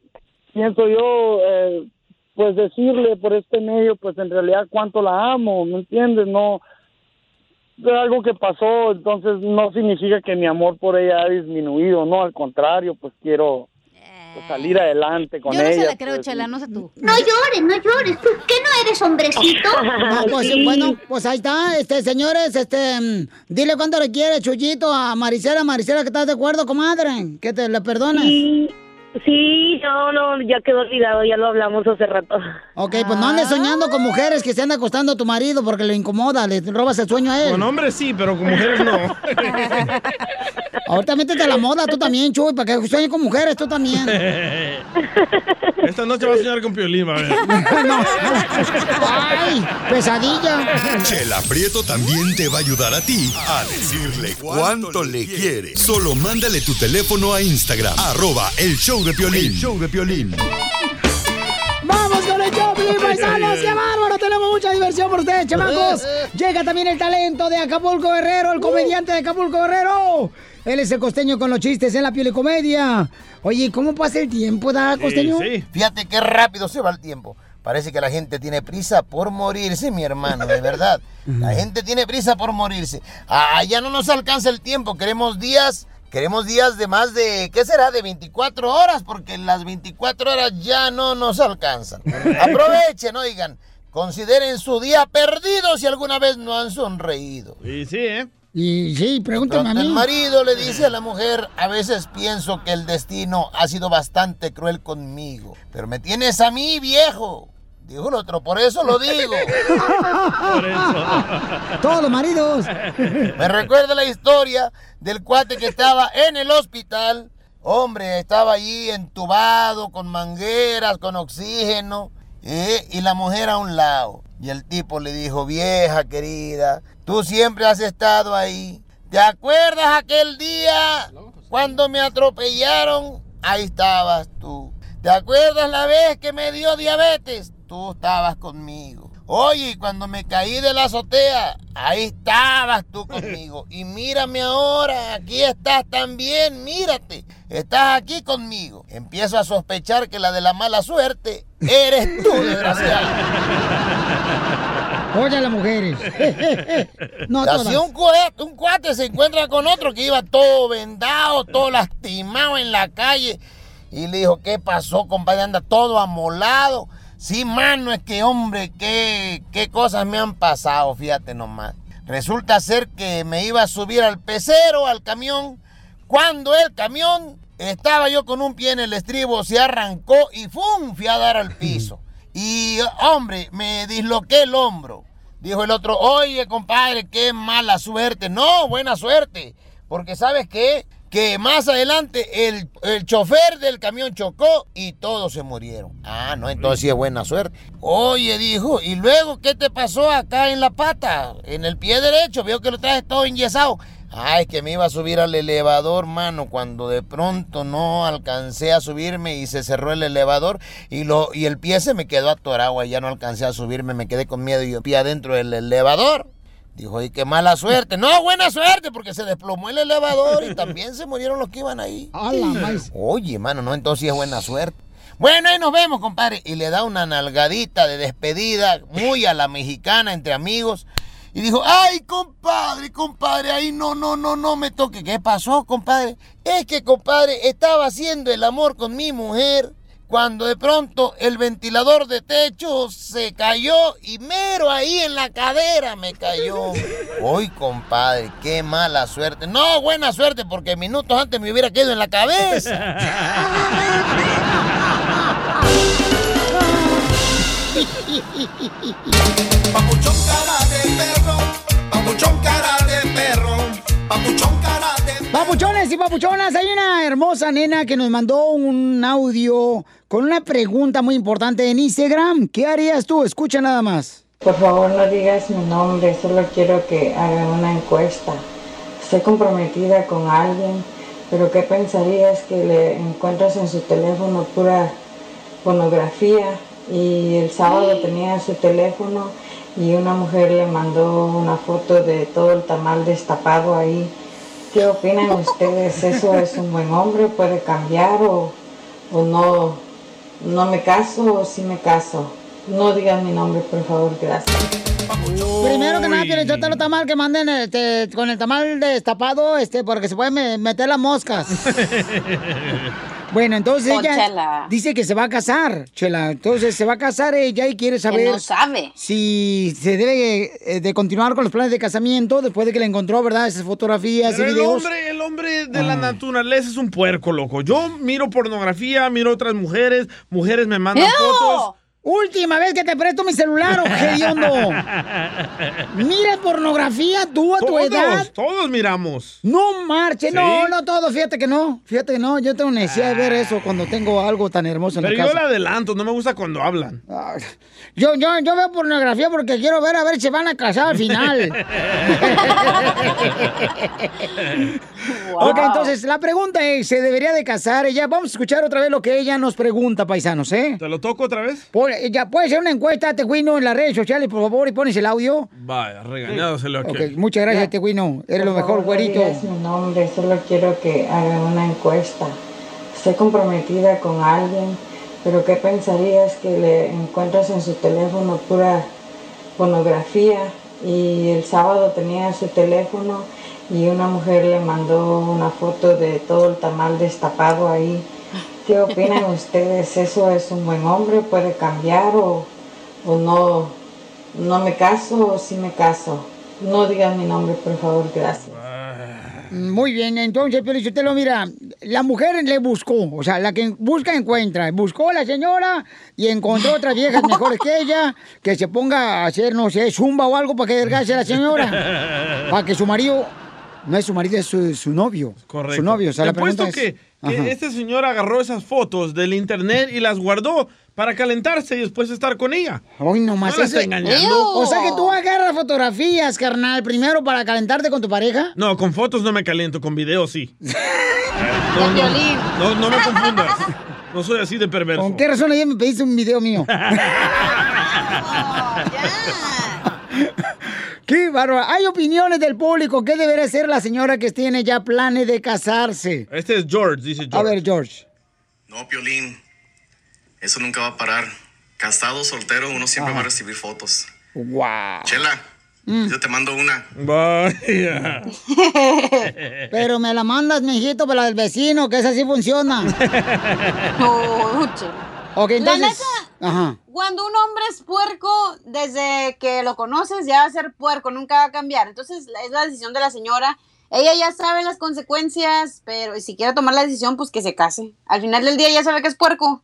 Pienso yo eh, pues decirle por este medio pues en realidad cuánto la amo me entiendes no algo que pasó entonces no significa que mi amor por ella ha disminuido no al contrario pues quiero pues, salir adelante con Yo no ella se la creo, pues, Chela, no sé tú. No llores, no llores. ¿Tú qué no eres hombrecito? No, pues Sí. bueno, pues ahí está, este, señores, este, mm, dile cuánto le quiere Chuyito a Maricela, Maricela, que estás de acuerdo, comadre, que te le perdones. Sí, sí, no, no, ya quedó olvidado, ya lo hablamos hace rato. Ok, pues no andes soñando con mujeres que se anda acostando a tu marido porque le incomoda, le robas el sueño a él. Con hombres sí, pero con mujeres no. Ahorita métete a la moda tú también, Chuy, para que sueñes con mujeres tú también. Esta noche va a soñar con Piolín, a ver. ¡Ay! ¡Pesadilla! Chela Prieto también te va a ayudar a ti a decirle cuánto le quiere. Solo mándale tu teléfono a Instagram, arroba el show de Piolín. El show de Piolín. ¡Vamos con el Choplin, paisanos! ¡Qué bárbaro! Tenemos mucha diversión por ustedes, chamacos. Llega también el talento de Acapulco Guerrero, el comediante de Acapulco Guerrero. Él es el costeño con los chistes en la piel y comedia. Oye, ¿cómo pasa el tiempo, da, costeño? Fíjate qué rápido se va el tiempo. Parece que la gente tiene prisa por morirse, mi hermano, de verdad. La gente tiene prisa por morirse. Ah, ya no nos alcanza el tiempo. Queremos días, queremos días de más de, ¿qué será? De 24 horas, porque las 24 horas ya no nos alcanzan. Aprovechen, oigan. Consideren su día perdido si alguna vez no han sonreído. Y sí, ¿eh? Y sí, pregúntame a Pronto mí. el marido le dice a la mujer, a veces pienso que el destino ha sido bastante cruel conmigo, pero me tienes a mí viejo. Dijo el otro, por eso lo digo. Por eso. Todos los maridos. Me recuerda la historia del cuate que estaba en el hospital. Hombre, estaba allí entubado, con mangueras, con oxígeno, ¿eh? y la mujer a un lado. Y el tipo le dijo, vieja querida, tú siempre has estado ahí. ¿Te acuerdas aquel día cuando me atropellaron? Ahí estabas tú. ¿Te acuerdas la vez que me dio diabetes? Tú estabas conmigo. Oye, cuando me caí de la azotea, ahí estabas tú conmigo. Y mírame ahora, aquí estás también, mírate. Estás aquí conmigo. Empiezo a sospechar que la de la mala suerte eres tú, desgraciado. Oye, las mujeres. no todas. un, cuate, un cuate se encuentra con otro que iba todo vendado, todo lastimado en la calle. Y le dijo, ¿qué pasó, compadre? Anda todo amolado. Sí, mano, es que, hombre, qué, qué cosas me han pasado, fíjate nomás. Resulta ser que me iba a subir al pecero, al camión, cuando el camión estaba yo con un pie en el estribo, se arrancó y ¡fum! fui a dar al piso. Y, hombre, me disloqué el hombro. Dijo el otro, oye, compadre, qué mala suerte. No, buena suerte. Porque ¿sabes qué? Que más adelante el, el chofer del camión chocó y todos se murieron. Ah, no, entonces sí es buena suerte. Oye, dijo, ¿y luego qué te pasó acá en la pata? En el pie derecho, veo que lo traes todo enyesado. Ay, que me iba a subir al elevador, mano, cuando de pronto no alcancé a subirme y se cerró el elevador y, lo, y el pie se me quedó atorado, y ya no alcancé a subirme, me quedé con miedo y yo pie adentro del elevador. Dijo, y qué mala suerte. No, buena suerte, porque se desplomó el elevador y también se murieron los que iban ahí. Oye, mano, no, entonces sí es buena suerte. Bueno, ahí nos vemos, compadre. Y le da una nalgadita de despedida, muy a la mexicana, entre amigos. Y dijo, ay, compadre, compadre, ahí no, no, no, no me toque. ¿Qué pasó, compadre? Es que, compadre, estaba haciendo el amor con mi mujer cuando de pronto el ventilador de techo se cayó y mero ahí en la cadera me cayó. Uy, compadre, qué mala suerte. No, buena suerte, porque minutos antes me hubiera quedado en la cabeza. perro, papuchón cara de Papuchones y papuchonas, hay una hermosa nena que nos mandó un audio con una pregunta muy importante en Instagram. ¿Qué harías tú? Escucha nada más. Por favor, no digas mi nombre, solo quiero que hagan una encuesta. Estoy comprometida con alguien, pero ¿qué pensarías que le encuentras en su teléfono pura pornografía? Y el sábado tenía su teléfono y una mujer le mandó una foto de todo el tamal destapado ahí. ¿Qué opinan ustedes? ¿Eso es un buen hombre? ¿Puede cambiar o, o no? ¿No me caso o sí me caso? No digan mi nombre, por favor, gracias. Primero que nada, Piolín, lo tamal que manden este, con el tamal destapado, este, porque se pueden me- meter las moscas. Bueno, entonces ella Chela. dice que se va a casar, Chela. Entonces se va a casar ella y quiere saber no sabe. si se debe eh, de continuar con los planes de casamiento después de que le encontró, ¿verdad? Esas fotografías Pero y el videos. hombre, el hombre de la naturaleza es un puerco, loco. Yo miro pornografía, miro otras mujeres, mujeres me mandan fotos. Última vez que te presto mi celular, hediondo. Mira pornografía tú a tu Todos, edad. todos miramos. No marche, ¿Sí? no, no todo, fíjate que no, fíjate que no, yo tengo necesidad de ver eso cuando tengo algo tan hermoso en Pero la yo casa. le adelanto, no me gusta cuando hablan. Yo, yo, yo veo pornografía porque quiero ver a ver si van a casar al final. Ok, entonces la pregunta es, ¿se debería de casar ella? Vamos a escuchar otra vez lo que ella nos pregunta, paisanos, ¿eh? ¿Te lo toco otra vez? ya puede ser una encuesta, Teguino, en las redes sociales, por favor, y pones el audio. Vaya, regañado se lo aquí. muchas gracias, Teguino. Eres lo Por mejor, favor, güerito. No mi nombre, solo quiero que hagan una encuesta. Estoy comprometida con alguien, pero ¿qué pensarías que le encuentras en su teléfono pura pornografía? Y el sábado tenía su teléfono y una mujer le mandó una foto de todo el tamal destapado ahí. ¿Qué opinan ustedes? ¿Eso es un buen hombre? ¿Puede cambiar o, o no? ¿No me caso o sí me caso? No digan mi nombre, por favor, gracias. Muy bien, entonces, lo mira, la mujer le buscó, o sea, la que busca encuentra. Buscó a la señora y encontró otras viejas mejores que ella, que se ponga a hacer, no sé, zumba o algo para que a la señora. Para que su marido, no es su marido, es su, su novio. Correcto. Su novio, o sea, Te la pregunta es... que, que este señor agarró esas fotos del internet y las guardó para calentarse y después estar con ella. Hoy nomás ¿No está engañando? O sea que tú agarras fotografías, carnal, primero para calentarte con tu pareja. No, con fotos no me caliento, con videos sí. No, no, no, no me confundas. No soy así de perverso. ¿Con qué razón ayer me pediste un video mío? ¡Qué bárbaro! Hay opiniones del público. ¿Qué debería hacer la señora que tiene ya planes de casarse? Este es George, dice George. A ver, George. No, Piolín, eso nunca va a parar. Casado, soltero, uno siempre va a recibir fotos. Wow. Chela, yo te mando una. Vaya. Pero me la mandas, mijito, para la del vecino, que esa sí funciona. ok, La entonces. neta, Ajá. Cuando un hombre es puerco, desde que lo conoces ya va a ser puerco, nunca va a cambiar. Entonces la- es la decisión de la señora. Ella ya sabe las consecuencias, pero si quiere tomar la decisión, pues que se case. Al final del día ya sabe que es puerco.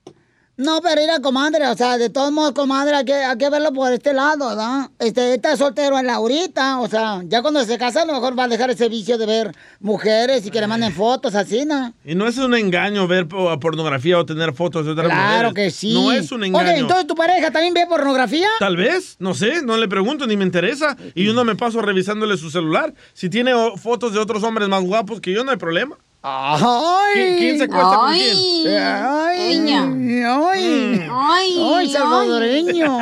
No, pero ir a comadre, o sea, de todos modos, comadre, hay que, hay que verlo por este lado, ¿no? Este, está soltero en la ahorita, o sea, ya cuando se casa a lo mejor va a dejar ese vicio de ver mujeres y que le manden fotos así, ¿no? Y no es un engaño ver po- pornografía o tener fotos de otras Claro mujeres. que sí. No es un engaño. Oye, entonces tu pareja también ve pornografía. Tal vez, no sé, no le pregunto ni me interesa. Y yo no me paso revisándole su celular. Si tiene fotos de otros hombres más guapos que yo, no hay problema. ¡Ay! ¿Quién, quién se acuesta con quién? ¡Ay! ¡Ay! ¡Ay! ¡Ay, salvadoreño!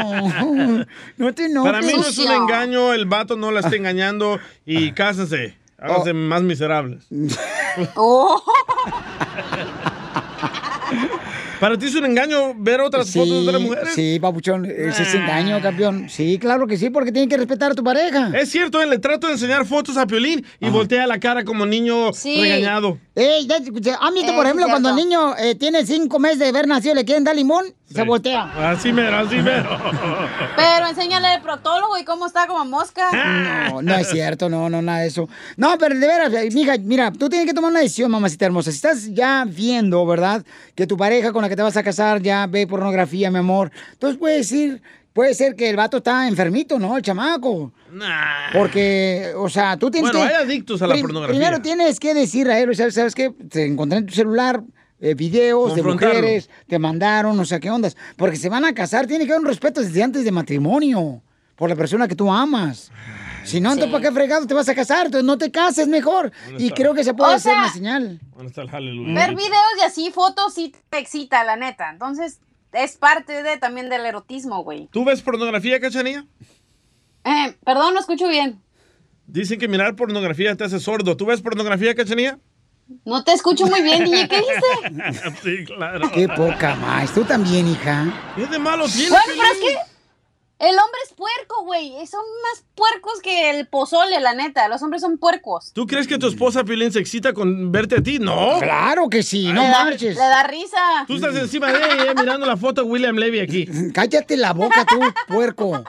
No te enojes. Para mí no es un engaño, el vato no la está engañando y cásense. Háganse más miserables. Oh. ¿Para ti es un engaño ver otras fotos de otras mujeres? Sí, papuchón, ese es engaño, campeón. Sí, claro que sí, porque tienen que respetar a tu pareja. Es cierto, él le trato de enseñar fotos a Piolín y voltea la cara como niño regañado. Ey, ya, escuché, ¿han visto, Eh, por ejemplo, cuando el niño eh, tiene cinco meses de haber nacido, le quieren dar limón? Se voltea. Así mero, así mero. Pero enséñale al proctólogo y cómo está como mosca. No, no es cierto, no, no, nada de eso. No, pero de veras, eh, mija, mira, tú tienes que tomar una decisión, mamacita hermosa. Si estás ya viendo, ¿verdad? Que tu pareja con la que te vas a casar ya ve pornografía, mi amor. Entonces puede decir, puede ser que el vato está enfermito, ¿no? El chamaco. Porque, o sea, tú tienes Bueno, que... hay adictos a la pornografía. Primero tienes que decir a él, ¿sabes, ¿sabes qué? Te encontré en tu celular eh, videos de mujeres, te mandaron, o sea, ¿qué ondas? Porque se van a casar, tiene que haber un respeto desde antes de matrimonio por la persona que tú amas. Si no, entonces, ¿para qué fregado te vas a casar? Entonces, no te cases mejor. Y está? creo que se puede O hacer sea, una señal. ¿Dónde está el aleluya? Ver videos y así fotos sí te excita, la neta. Entonces, es parte de también del erotismo, güey. ¿Tú ves pornografía, cachanilla? Eh, perdón, no escucho bien. Dicen que mirar pornografía te hace sordo. ¿Tú ves pornografía, cachanilla? No te escucho muy bien, DJ. ¿Qué dice? sí, claro. Qué poca más. Tú también, hija. ¿Qué de malo tiene? Bueno, pero es que el hombre es puerco, güey. Son más puercos que el pozole, la neta. Los hombres son puercos. ¿Tú crees que tu esposa Piolín se excita con verte a ti? No. Claro que sí, no le, da, marches. le da risa. Tú estás encima de ella mirando la foto de William Levy aquí. Cállate la boca tú, puerco.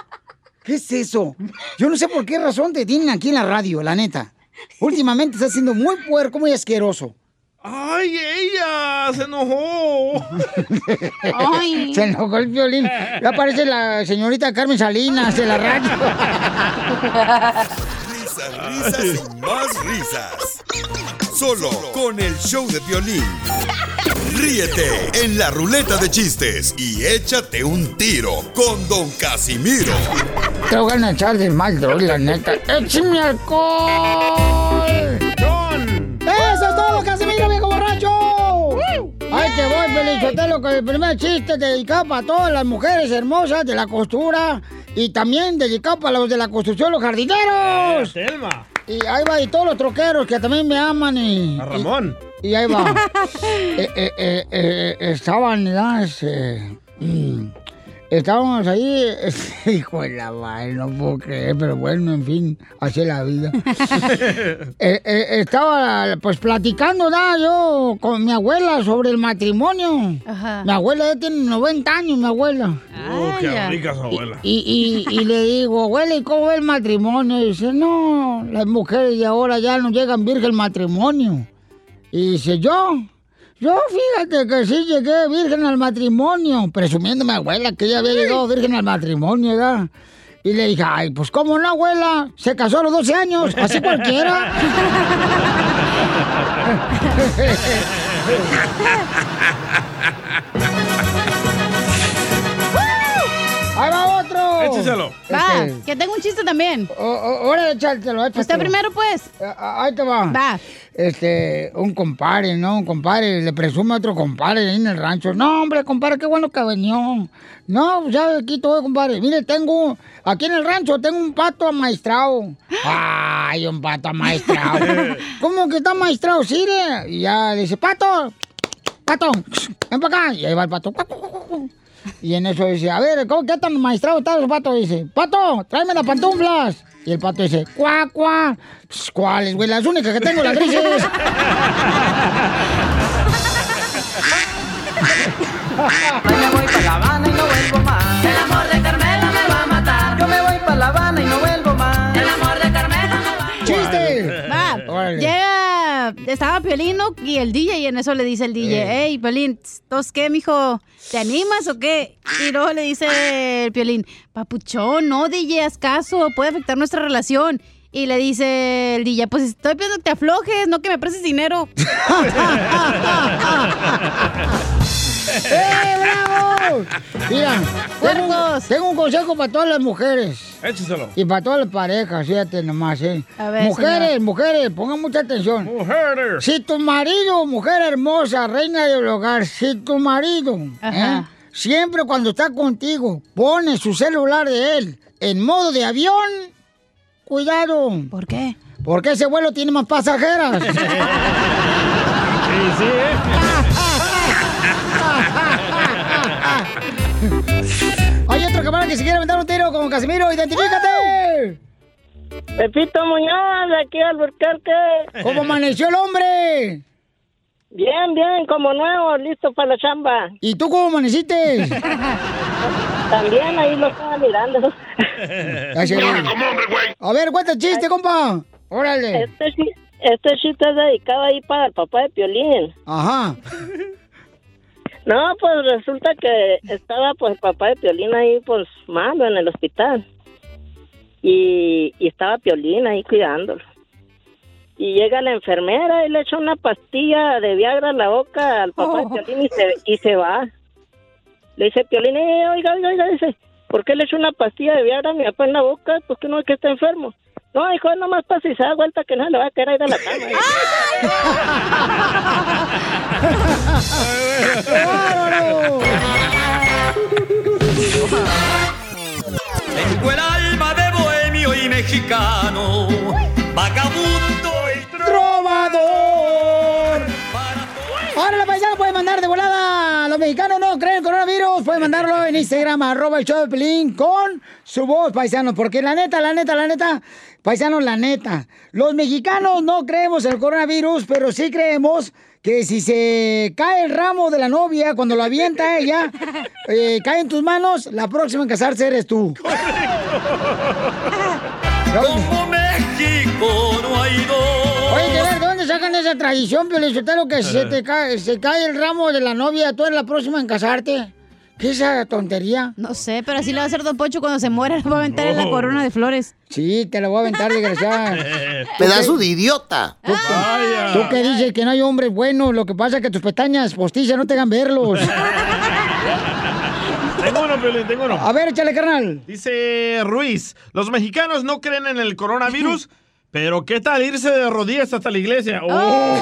¿Qué es eso? Yo no sé por qué razón te tienen aquí en la radio, la neta. Últimamente estás siendo muy puerco, muy asqueroso. ¡Ay, ella! ¡Se enojó! Ay. Se enojó el violín. Ya aparece la señorita Carmen Salinas de la radio. Risas, risas y más risas. Solo con el show de violín. Ríete en la ruleta de chistes y échate un tiro con Don Casimiro. Te voy a echar de mal, droga, la neta. ¡Échame alcohol! ¡Eso es todo, Casimiro, viejo borracho! Ahí te voy, Felizotelo, con el primer chiste dedicado para todas las mujeres hermosas de la costura y también dedicado para los de la construcción, los jardineros. Telma. Y ahí va, y todos los troqueros que también me aman y... A Ramón. Y, y ahí va. Eh, eh, eh, eh, estaban, ¿verdad? Este, mm, estábamos ahí, hijo de la madre, no puedo creer, pero bueno, en fin, así es la vida. Eh, eh, estaba pues platicando ¿verdad? yo con mi abuela sobre el matrimonio. Mi abuela ya tiene 90 años, mi abuela. Oh, qué rica su abuela. Y, y, y le digo, abuela, ¿y cómo es el matrimonio? Y dice, no, las mujeres de ahora ya no llegan virgen al matrimonio. Y dice, yo, yo fíjate que sí llegué virgen al matrimonio, presumiendo mi abuela que ella había llegado virgen al matrimonio, ¿verdad? Y le dije, ay, pues cómo no, abuela, se casó a los 12 años, así cualquiera. Écheselo. Va, Este, que tengo un chiste también. Órale, échatelo, échatelo. Usted primero, pues. Ah, Ahí te va. Va. Este, un compadre, ¿no? Un compadre, le presume a otro compadre ahí en el rancho. No, hombre, compadre, qué bueno que venió. No, ya aquí todo, compadre. Mire, tengo, aquí en el rancho tengo un pato amaestrado. Ay, un pato amaestrado. ¿Cómo que está amaestrado? Sí, le. Y ya le dice, pato, pato, ven para acá. Y ahí va el pato. Y en eso dice, a ver, ¿cómo, ¿qué tan maestrado está el pato? Dice, pato, tráeme las pantuflas. Y el pato dice, cuá, cuá. ¿Cuáles, güey? Las únicas que tengo, las grises. Ay, me voy para La Habana y no vuelvo estaba Piolino y el DJ y en eso le dice el DJ, hey, Piolín, ¿tos qué, mijo? ¿Te animas o qué? Y luego le dice el Piolín, papuchón, no, DJ, haz caso, puede afectar nuestra relación. Y le dice el DJ, pues estoy pidiendo que te aflojes, no que me prestes dinero. ¡Eh, bravo! Mira, tengo un, tengo un consejo para todas las mujeres. Écheselo. Y para todas las parejas, fíjate nomás, ¿eh? A ver, mujeres, señor. mujeres, pongan mucha atención. Mujeres. Si tu marido, mujer hermosa, reina del hogar, si tu marido. ¿eh? siempre cuando está contigo, pone su celular de él en modo de avión, cuidado. ¿Por qué? Porque ese vuelo tiene más pasajeras. Sí, sí, ¿eh? Camarada que se quiere aventar un tiro con Casimiro, identifícate. Pepito Muñoz, de aquí al Burquerque. ¿Cómo amaneció el hombre? Bien, bien, como nuevo, listo para la chamba. ¿Y tú cómo amaneciste? También ahí lo estaba mirando. A ver, cuenta el chiste, compa. Órale. Este, este chiste es dedicado ahí para el papá de Piolín. Ajá. No, pues resulta que estaba pues el papá de Piolín ahí pues malo en el hospital. Y, y estaba Piolín ahí cuidándolo. Y llega la enfermera y le echa una pastilla de Viagra en la boca al papá de Piolín y se, y se va. Le dice Piolín, eh, oiga, oiga, oiga, dice, ¿por qué le echa una pastilla de Viagra a mi papá en la boca? Pues que no es que está enfermo. No, hijo, nomás pasa y se da vuelta que no le va a querer ir a la cama. Tengo el alma de bohemio y mexicano, vagabundo y ¡Trovador! Ahora la paisana puede mandar de volada. Los mexicanos no creen el coronavirus. Pueden mandarlo en Instagram, arroba el show de Pelín, con su voz, paisanos. Porque la neta, la neta, la neta, paisanos, la neta. Los mexicanos no creemos en el coronavirus, pero sí creemos que si se cae el ramo de la novia cuando lo avienta ella, eh, cae en tus manos, la próxima en casarse eres tú. Como México no hay dos. Oye, de ver, ¿de dónde sacan esa tradición, Piolichotero, que se te cae, se cae el ramo de la novia, tú eres la próxima en casarte? ¿Qué es esa tontería? No sé, pero así le va a hacer Don Pocho cuando se muera, le va a aventar en la corona de flores. Sí, te la voy a aventar, desgraciada. Pedazo de idiota. ¿Tú, tú que dices que no hay hombres buenos, lo que pasa es que tus pestañas postizas no te hagan verlos. Tengo uno, Piolín, tengo uno. A ver, échale, carnal. Dice Ruiz, los mexicanos no creen en el coronavirus, pero ¿qué tal irse de rodillas hasta la iglesia? ¡Oh!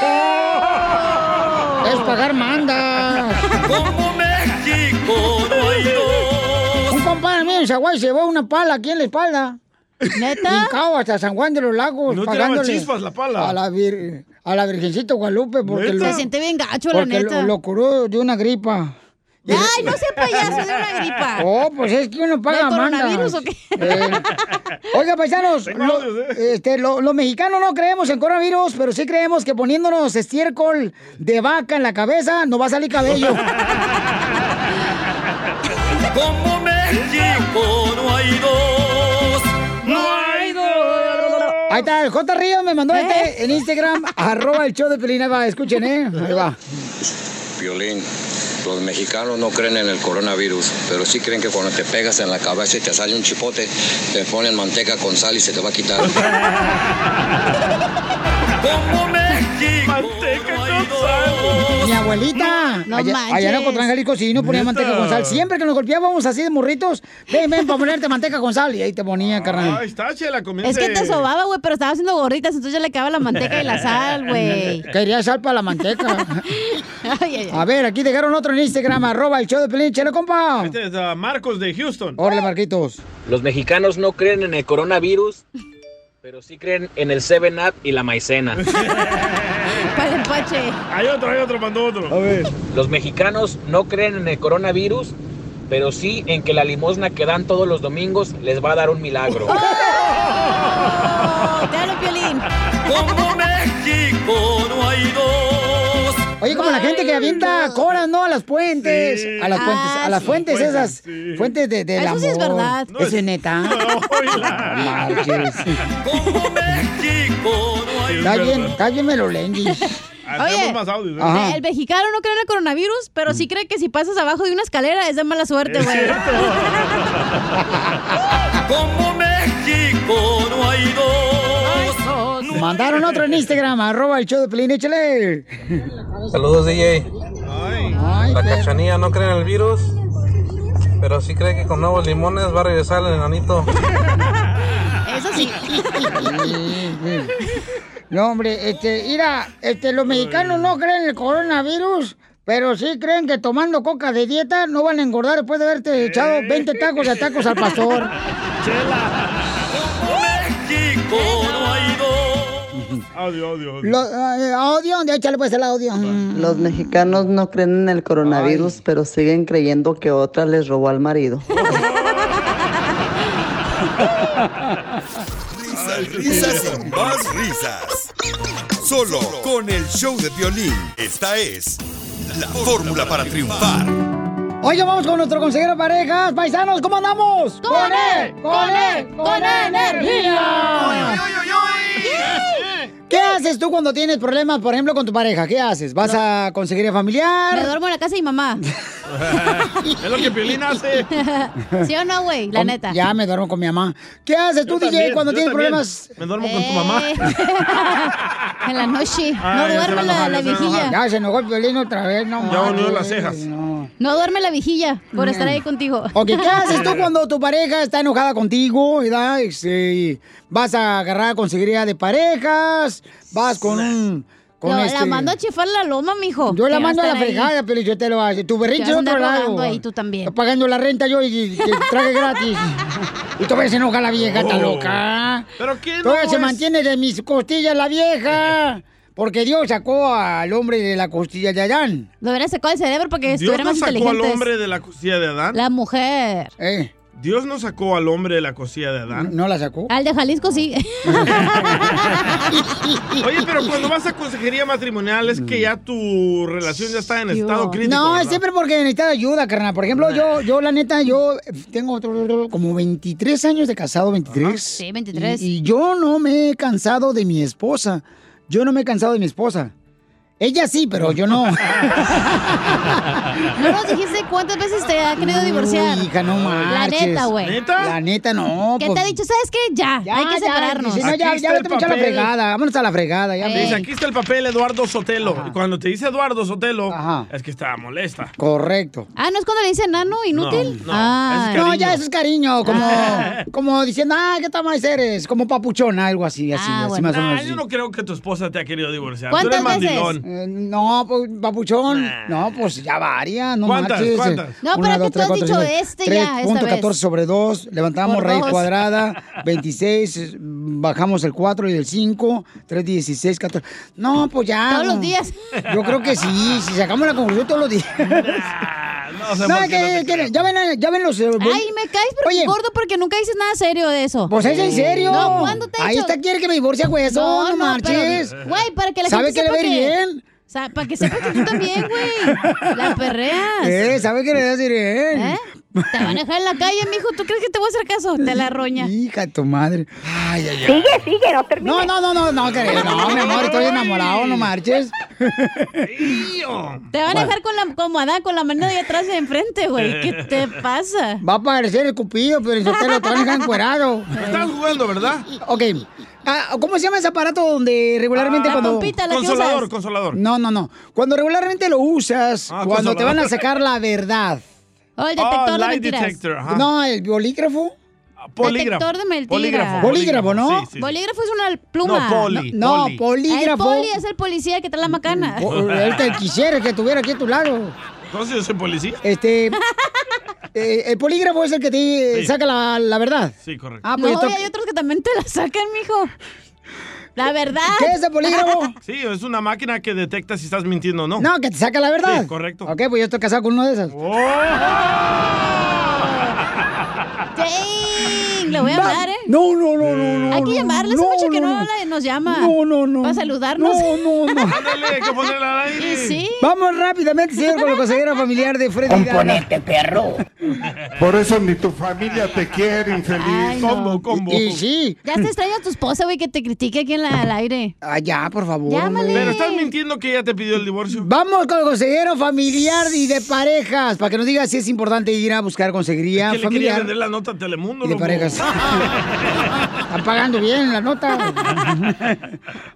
Es pagar mandas. Como México no hay dos. Un compadre mío en Zaguay se llevó una pala aquí en la espalda. ¿Neta? Hincao hasta San Juan de los Lagos. No pagándole chispas la pala. A la, vir- a la Virgencita Guadalupe. Porque ¿Neta? lo, Se siente bien gacho, la neta. Lo, lo curó de una gripa. Ay, no sea payaso de una gripa. Oh, pues es que uno paga ¿De mandas. coronavirus o qué? Eh, Oiga, paisanos, lo- audios, ¿eh? este, lo- los mexicanos no creemos en coronavirus, pero sí creemos que poniéndonos estiércol de vaca en la cabeza nos va a salir cabello. Como México no hay dos. No hay dos. Ahí está, el J. Río me mandó este en Instagram, arroba el show de Pelina. Va, escuchen, ¿eh? Ahí va. Violín, los mexicanos no creen en el coronavirus, pero sí creen que cuando te pegas en la cabeza y te sale un chipote, te ponen manteca con sal y se te va a quitar. Como México Manteca. Mi abuelita, No allá, manches. allá en Ocotlán, Jalisco, sí, no ponía ¿Neta? manteca con sal. Siempre que nos golpeábamos así de morritos, ven, ven, para ponerte manteca con sal. Y ahí te ponía, carnal. Ahí está, chela, comienza. Es que te sobaba, güey, pero estaba haciendo gorditas, entonces ya le quedaba la manteca y la sal, güey. Quería sal para la manteca. Ay, ay, ay. A ver, aquí dejaron otro en Instagram, arroba el show de Pelín, chale, compa. Este es uh, Marcos de Houston. Órale, Marquitos. Los mexicanos no creen en el coronavirus, pero sí creen en el 7-Up y la maicena. Hay otro, hay otro, mandó otro. A ver. Los mexicanos no creen en el coronavirus, pero sí en que la limosna que dan todos los domingos les va a dar un milagro. ¡Oh! Piolín. Como México no hay dos. Oye, como la gente que avienta coras, ¿no? A las puentes. A las puentes, a las sí. fuentes esas. sí. Fuentes de, del Eso amor. sí es verdad. No, Eso es- neta. No. Como México no hay Está bien, está bien melolengis. Oye, Ajá. el mexicano no cree en el coronavirus, pero sí cree que si pasas abajo de una escalera es de mala suerte, güey. Como México no hay dos. Mandaron otro en Instagram, arroba el show de Pelín, échale. Saludos, DJ. Ay, La qué- cachanilla no cree en el virus, pero sí cree que con nuevos limones va a regresar el enanito. Eso sí. No, hombre, este, mira, este, los mexicanos no creen en el coronavirus, pero sí creen que tomando coca de dieta no van a engordar después de haberte echado 20 tacos de tacos al pastor. México Audio, audio, audio. Lo, eh, audio, échale pues el audio. Los mexicanos no creen en el coronavirus, pero siguen creyendo que otra les robó al marido. Risas, risas y más risas. Solo con el show de violín. Esta es la fórmula para triunfar. Oye, vamos con nuestro consejero de parejas. Paisanos, ¿cómo andamos? ¡Con él! ¡Con él! ¡Con energía! ¿Qué haces tú cuando tienes problemas, por ejemplo, con tu pareja? ¿Qué haces? ¿Vas a conseguir familiar? Me duermo en la casa de mi mamá. es lo que Piolín hace. ¿Sí o no, güey? La neta. Ya me duermo con mi mamá. ¿Qué haces tú, Yo DJ, también, cuando tienes también. problemas? Me duermo con tu mamá. Eh. en la noche. Ah, no duerme la, la vigilla. Ya se enojó el violín otra vez, no Ya manches, las cejas. No. No duerme la vigilla por estar ahí contigo. Ok, ¿qué haces tú cuando tu pareja está enojada contigo? ¿verdad? Este, vas a agarrar consejería de parejas, vas con un... Con No, este- La mando a chifar la loma, mijo. Yo la mando a la estar ahí. fregada, pero yo te lo hago. Tu berrinche anda otro lado. ahí, tú también. Pagando la renta yo y, y que traje gratis. y todavía se enoja la vieja, está Oh. loca. ¿Pero qué no Todavía se es? mantiene de mis costillas la vieja. Porque Dios sacó al hombre de la costilla de Adán. Lo hubiera sacado el cerebro porque Dios estuviera no más sacó al hombre de la costilla de Adán. La mujer. Dios no sacó al hombre de la costilla de Adán. ¿No la sacó? Al de Jalisco sí. Oye, pero cuando vas a consejería matrimonial es que ya tu relación ya está en estado crítico. No, es ¿verdad? siempre porque necesita ayuda, carnal. Por ejemplo, yo, yo la neta, yo tengo otro- como 23 años de casado, 23. Sí, 23. Y, y yo no me he cansado de mi esposa. Yo no me he cansado de mi esposa. Ella sí, pero yo no. No nos dijiste cuántas veces te ha querido divorciar. Uy, hija, no La marches. neta, güey. La neta, no. ¿Qué pues- te ha dicho? ¿Sabes qué? Ya, hay que ya, separarnos. dice, no, ya, Aquí ya está vete el a la papel. fregada. Vámonos a la fregada. Ya, Dice, aquí está el papel Eduardo Sotelo. Y cuando te dice Eduardo Sotelo, es que está molesta. Correcto. Ah, ¿no es cuando le dice nano, inútil? No, no, ah, No, ya eso es cariño, como, como diciendo, ah, ¿qué tal más eres? Como papuchona, algo así, así, Ah, así más o Nah, menos. yo no creo que tu esposa te ha querido divorciar. ¿Cuántas Tú eres veces? mandilón. No, pues, papuchón. No, pues ya varias, no ¿Cuántas? marches. ¿Cuántas? No, pero que tú has dicho este ya, esta vez. 3.14 sobre 2, levantamos Por raíz dos. cuadrada, 26, eh, bajamos el 4 y el 5, 3, 16, 14. No, pues ya. Todos los no. días. Yo creo que sí, si sacamos la conclusión todos los días. No sé No, por es qué no que, creo. ya ven, ya ven los... eh, Ay, me caes pero gordo porque nunca dices nada serio de eso. Pues es en serio. No, ¿cuándo te Ahí hecho? está, quiere que me divorcie, güey. Eso, no, pero- marches. Güey, para que la ¿Sabe gente que le sepa va a ir bien? Sea, para que sepas que tú también, güey. La perreas. Eh, ¿sabe que le a decir bien? ¿Eh? Te van a dejar en la calle, mijo. ¿Tú crees que te voy a hacer caso? Te la roña. Hija de tu madre. Ay, ay, ay. Sigue, sigue, no termine. No, no, no, no, no, que- no, mi amor, estoy enamorado, no marches. Te van a dejar con la como Adán, con la mano de atrás y de enfrente, güey. ¿Qué te pasa? Va a aparecer el cupido, pero yo te lo te van a dejar encuerado. Estás jugando, ¿verdad? Ok. Ah, ¿Cómo se llama ese aparato donde regularmente Ah, cuando... pompita, la que Consolador, usas. consolador. No, no, no. Cuando regularmente lo usas, Ah, cuando te van a consolador. sacar la verdad. Oh, el detector de light mentiras. detector. No, el bolígrafo. Polígrafo. Detector de mentiras. Polígrafo. Bolígrafo, ¿no? Sí, sí, sí. Bolígrafo es una pluma. No, poli, No, poli. polígrafo. El poli es el policía que trae la macana. Él te quisiera que estuviera aquí a tu lado. Entonces yo soy policía. Este. eh, el polígrafo es el que te Sí. saca la, la verdad. Sí, correcto. Ah, pues no, esto- y hay otros que también te la sacan, mijo. La verdad. ¿Qué es el polígrafo? Sí, es una máquina que detecta si estás mintiendo o no. No, que te saca la verdad. Correcto. Ok, pues yo estoy casado con uno de esos. Oh. Le voy a hablar, ¿eh? No, no, no, no, no. Hay que llamarle, hace no, mucho que no, no, no. le- nos llama. No, no, no. Para saludarnos. No, no, no. Ándale, que ponerla al aire. Y sí. Vamos rápidamente, señor, con la consejera familiar de Freddy. Componente, perro. Por eso ni tu familia te quiere, infeliz. Ay, no. Combo, combo. Y sí. Ya te extraño a tu esposa, güey, que te critique aquí en la, al aire. Ah, ya, por favor. Llámale. Pero estás mintiendo que ella te pidió el divorcio. Vamos con el consejero familiar y de parejas, para que nos diga si es importante ir a buscar consejería que le quería familiar vender la nota a Telemundo, y de loco. parejas. Están pagando bien la nota.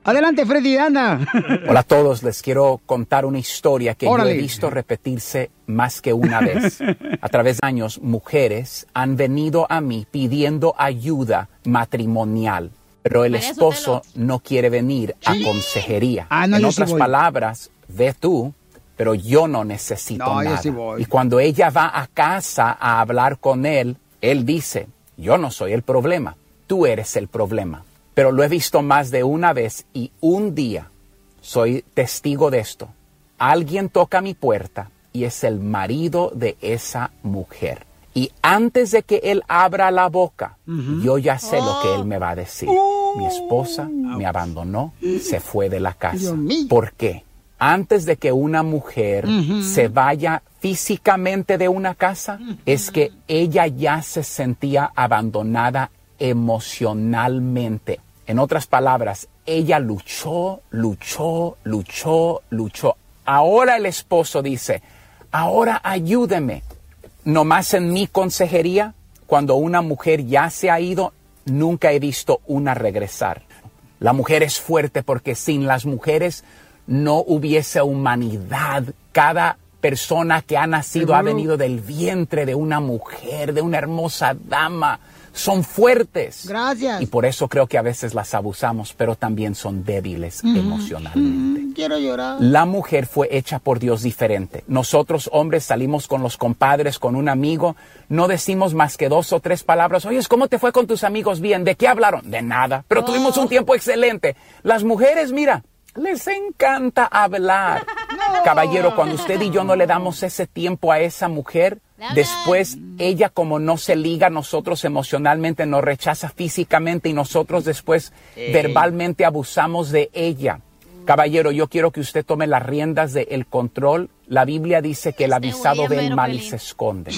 Adelante, Freddy, anda. Hola a todos, les quiero contar una historia que Órale. yo he visto repetirse más que una vez. A través de años, mujeres han venido a mí pidiendo ayuda matrimonial, pero el esposo no quiere venir a consejería. Ah, no, en yo sí otras voy. palabras, ve tú, pero yo no necesito No, yo nada. sí voy. Y cuando ella va a casa a hablar con él, él dice, yo no soy el problema, tú eres el problema. Pero lo he visto más de una vez y un día soy testigo de esto. Alguien toca mi puerta y es el marido de esa mujer. Y antes de que él abra la boca, yo ya sé lo que él me va a decir. Mi esposa me abandonó, se fue de la casa. ¿Por qué? Antes de que una mujer se vaya físicamente de una casa, es que ella ya se sentía abandonada emocionalmente. En otras palabras, ella luchó, luchó, luchó, luchó. Ahora el esposo dice, ahora ayúdeme. Nomás en mi consejería, cuando una mujer ya se ha ido, nunca he visto una regresar. La mujer es fuerte porque sin las mujeres no hubiese humanidad. Cada persona que ha nacido ha venido del vientre de una mujer, de una hermosa dama. Son fuertes. Gracias. Y por eso creo que a veces las abusamos, pero también son débiles emocionalmente. Mm, Quiero llorar. La mujer fue hecha por Dios diferente. Nosotros hombres salimos con los compadres, con un amigo, no decimos más que dos o tres palabras. Oye, ¿cómo te fue con tus amigos? Bien, ¿de qué hablaron? De nada, pero tuvimos un tiempo excelente. Las mujeres, mira, les encanta hablar. Caballero, cuando usted y yo no le damos ese tiempo a esa mujer, después ella como no se liga a nosotros emocionalmente, nos rechaza físicamente y nosotros después Ey. verbalmente abusamos de ella. Caballero, yo quiero que usted tome las riendas del control. La Biblia dice que el avisado güey, ve el mal y se esconde.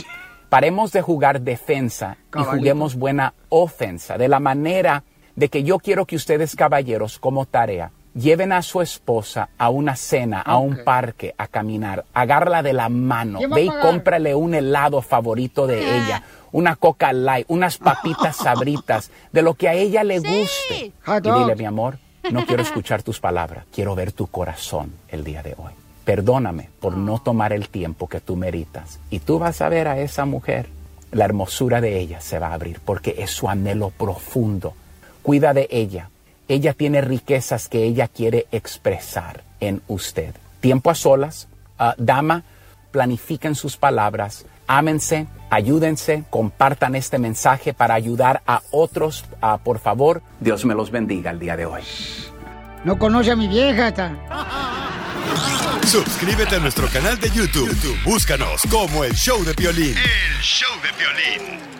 Paremos de jugar defensa y juguemos buena ofensa. De la manera de que yo quiero que ustedes, caballeros, como tarea, lleven a su esposa a una cena, a un parque, a caminar, agárrala de la mano, ¿Quién va ve y cómprale un helado favorito de ella, una coca light, unas papitas sabritas, de lo que a ella le guste. Y dile, mi amor, no quiero escuchar tus palabras, quiero ver tu corazón el día de hoy. Perdóname por no tomar el tiempo que tú meritas. Y tú vas a ver a esa mujer, la hermosura de ella se va a abrir porque es su anhelo profundo. Cuida de ella. Ella tiene riquezas que ella quiere expresar en usted. Tiempo a solas, ah, dama, planifiquen sus palabras, ámense, ayúdense, compartan este mensaje para ayudar a otros, por favor. Dios me los bendiga el día de hoy. No conoce a mi vieja. Suscríbete a nuestro canal de YouTube. YouTube, Búscanos como el show de violín. El show de violín.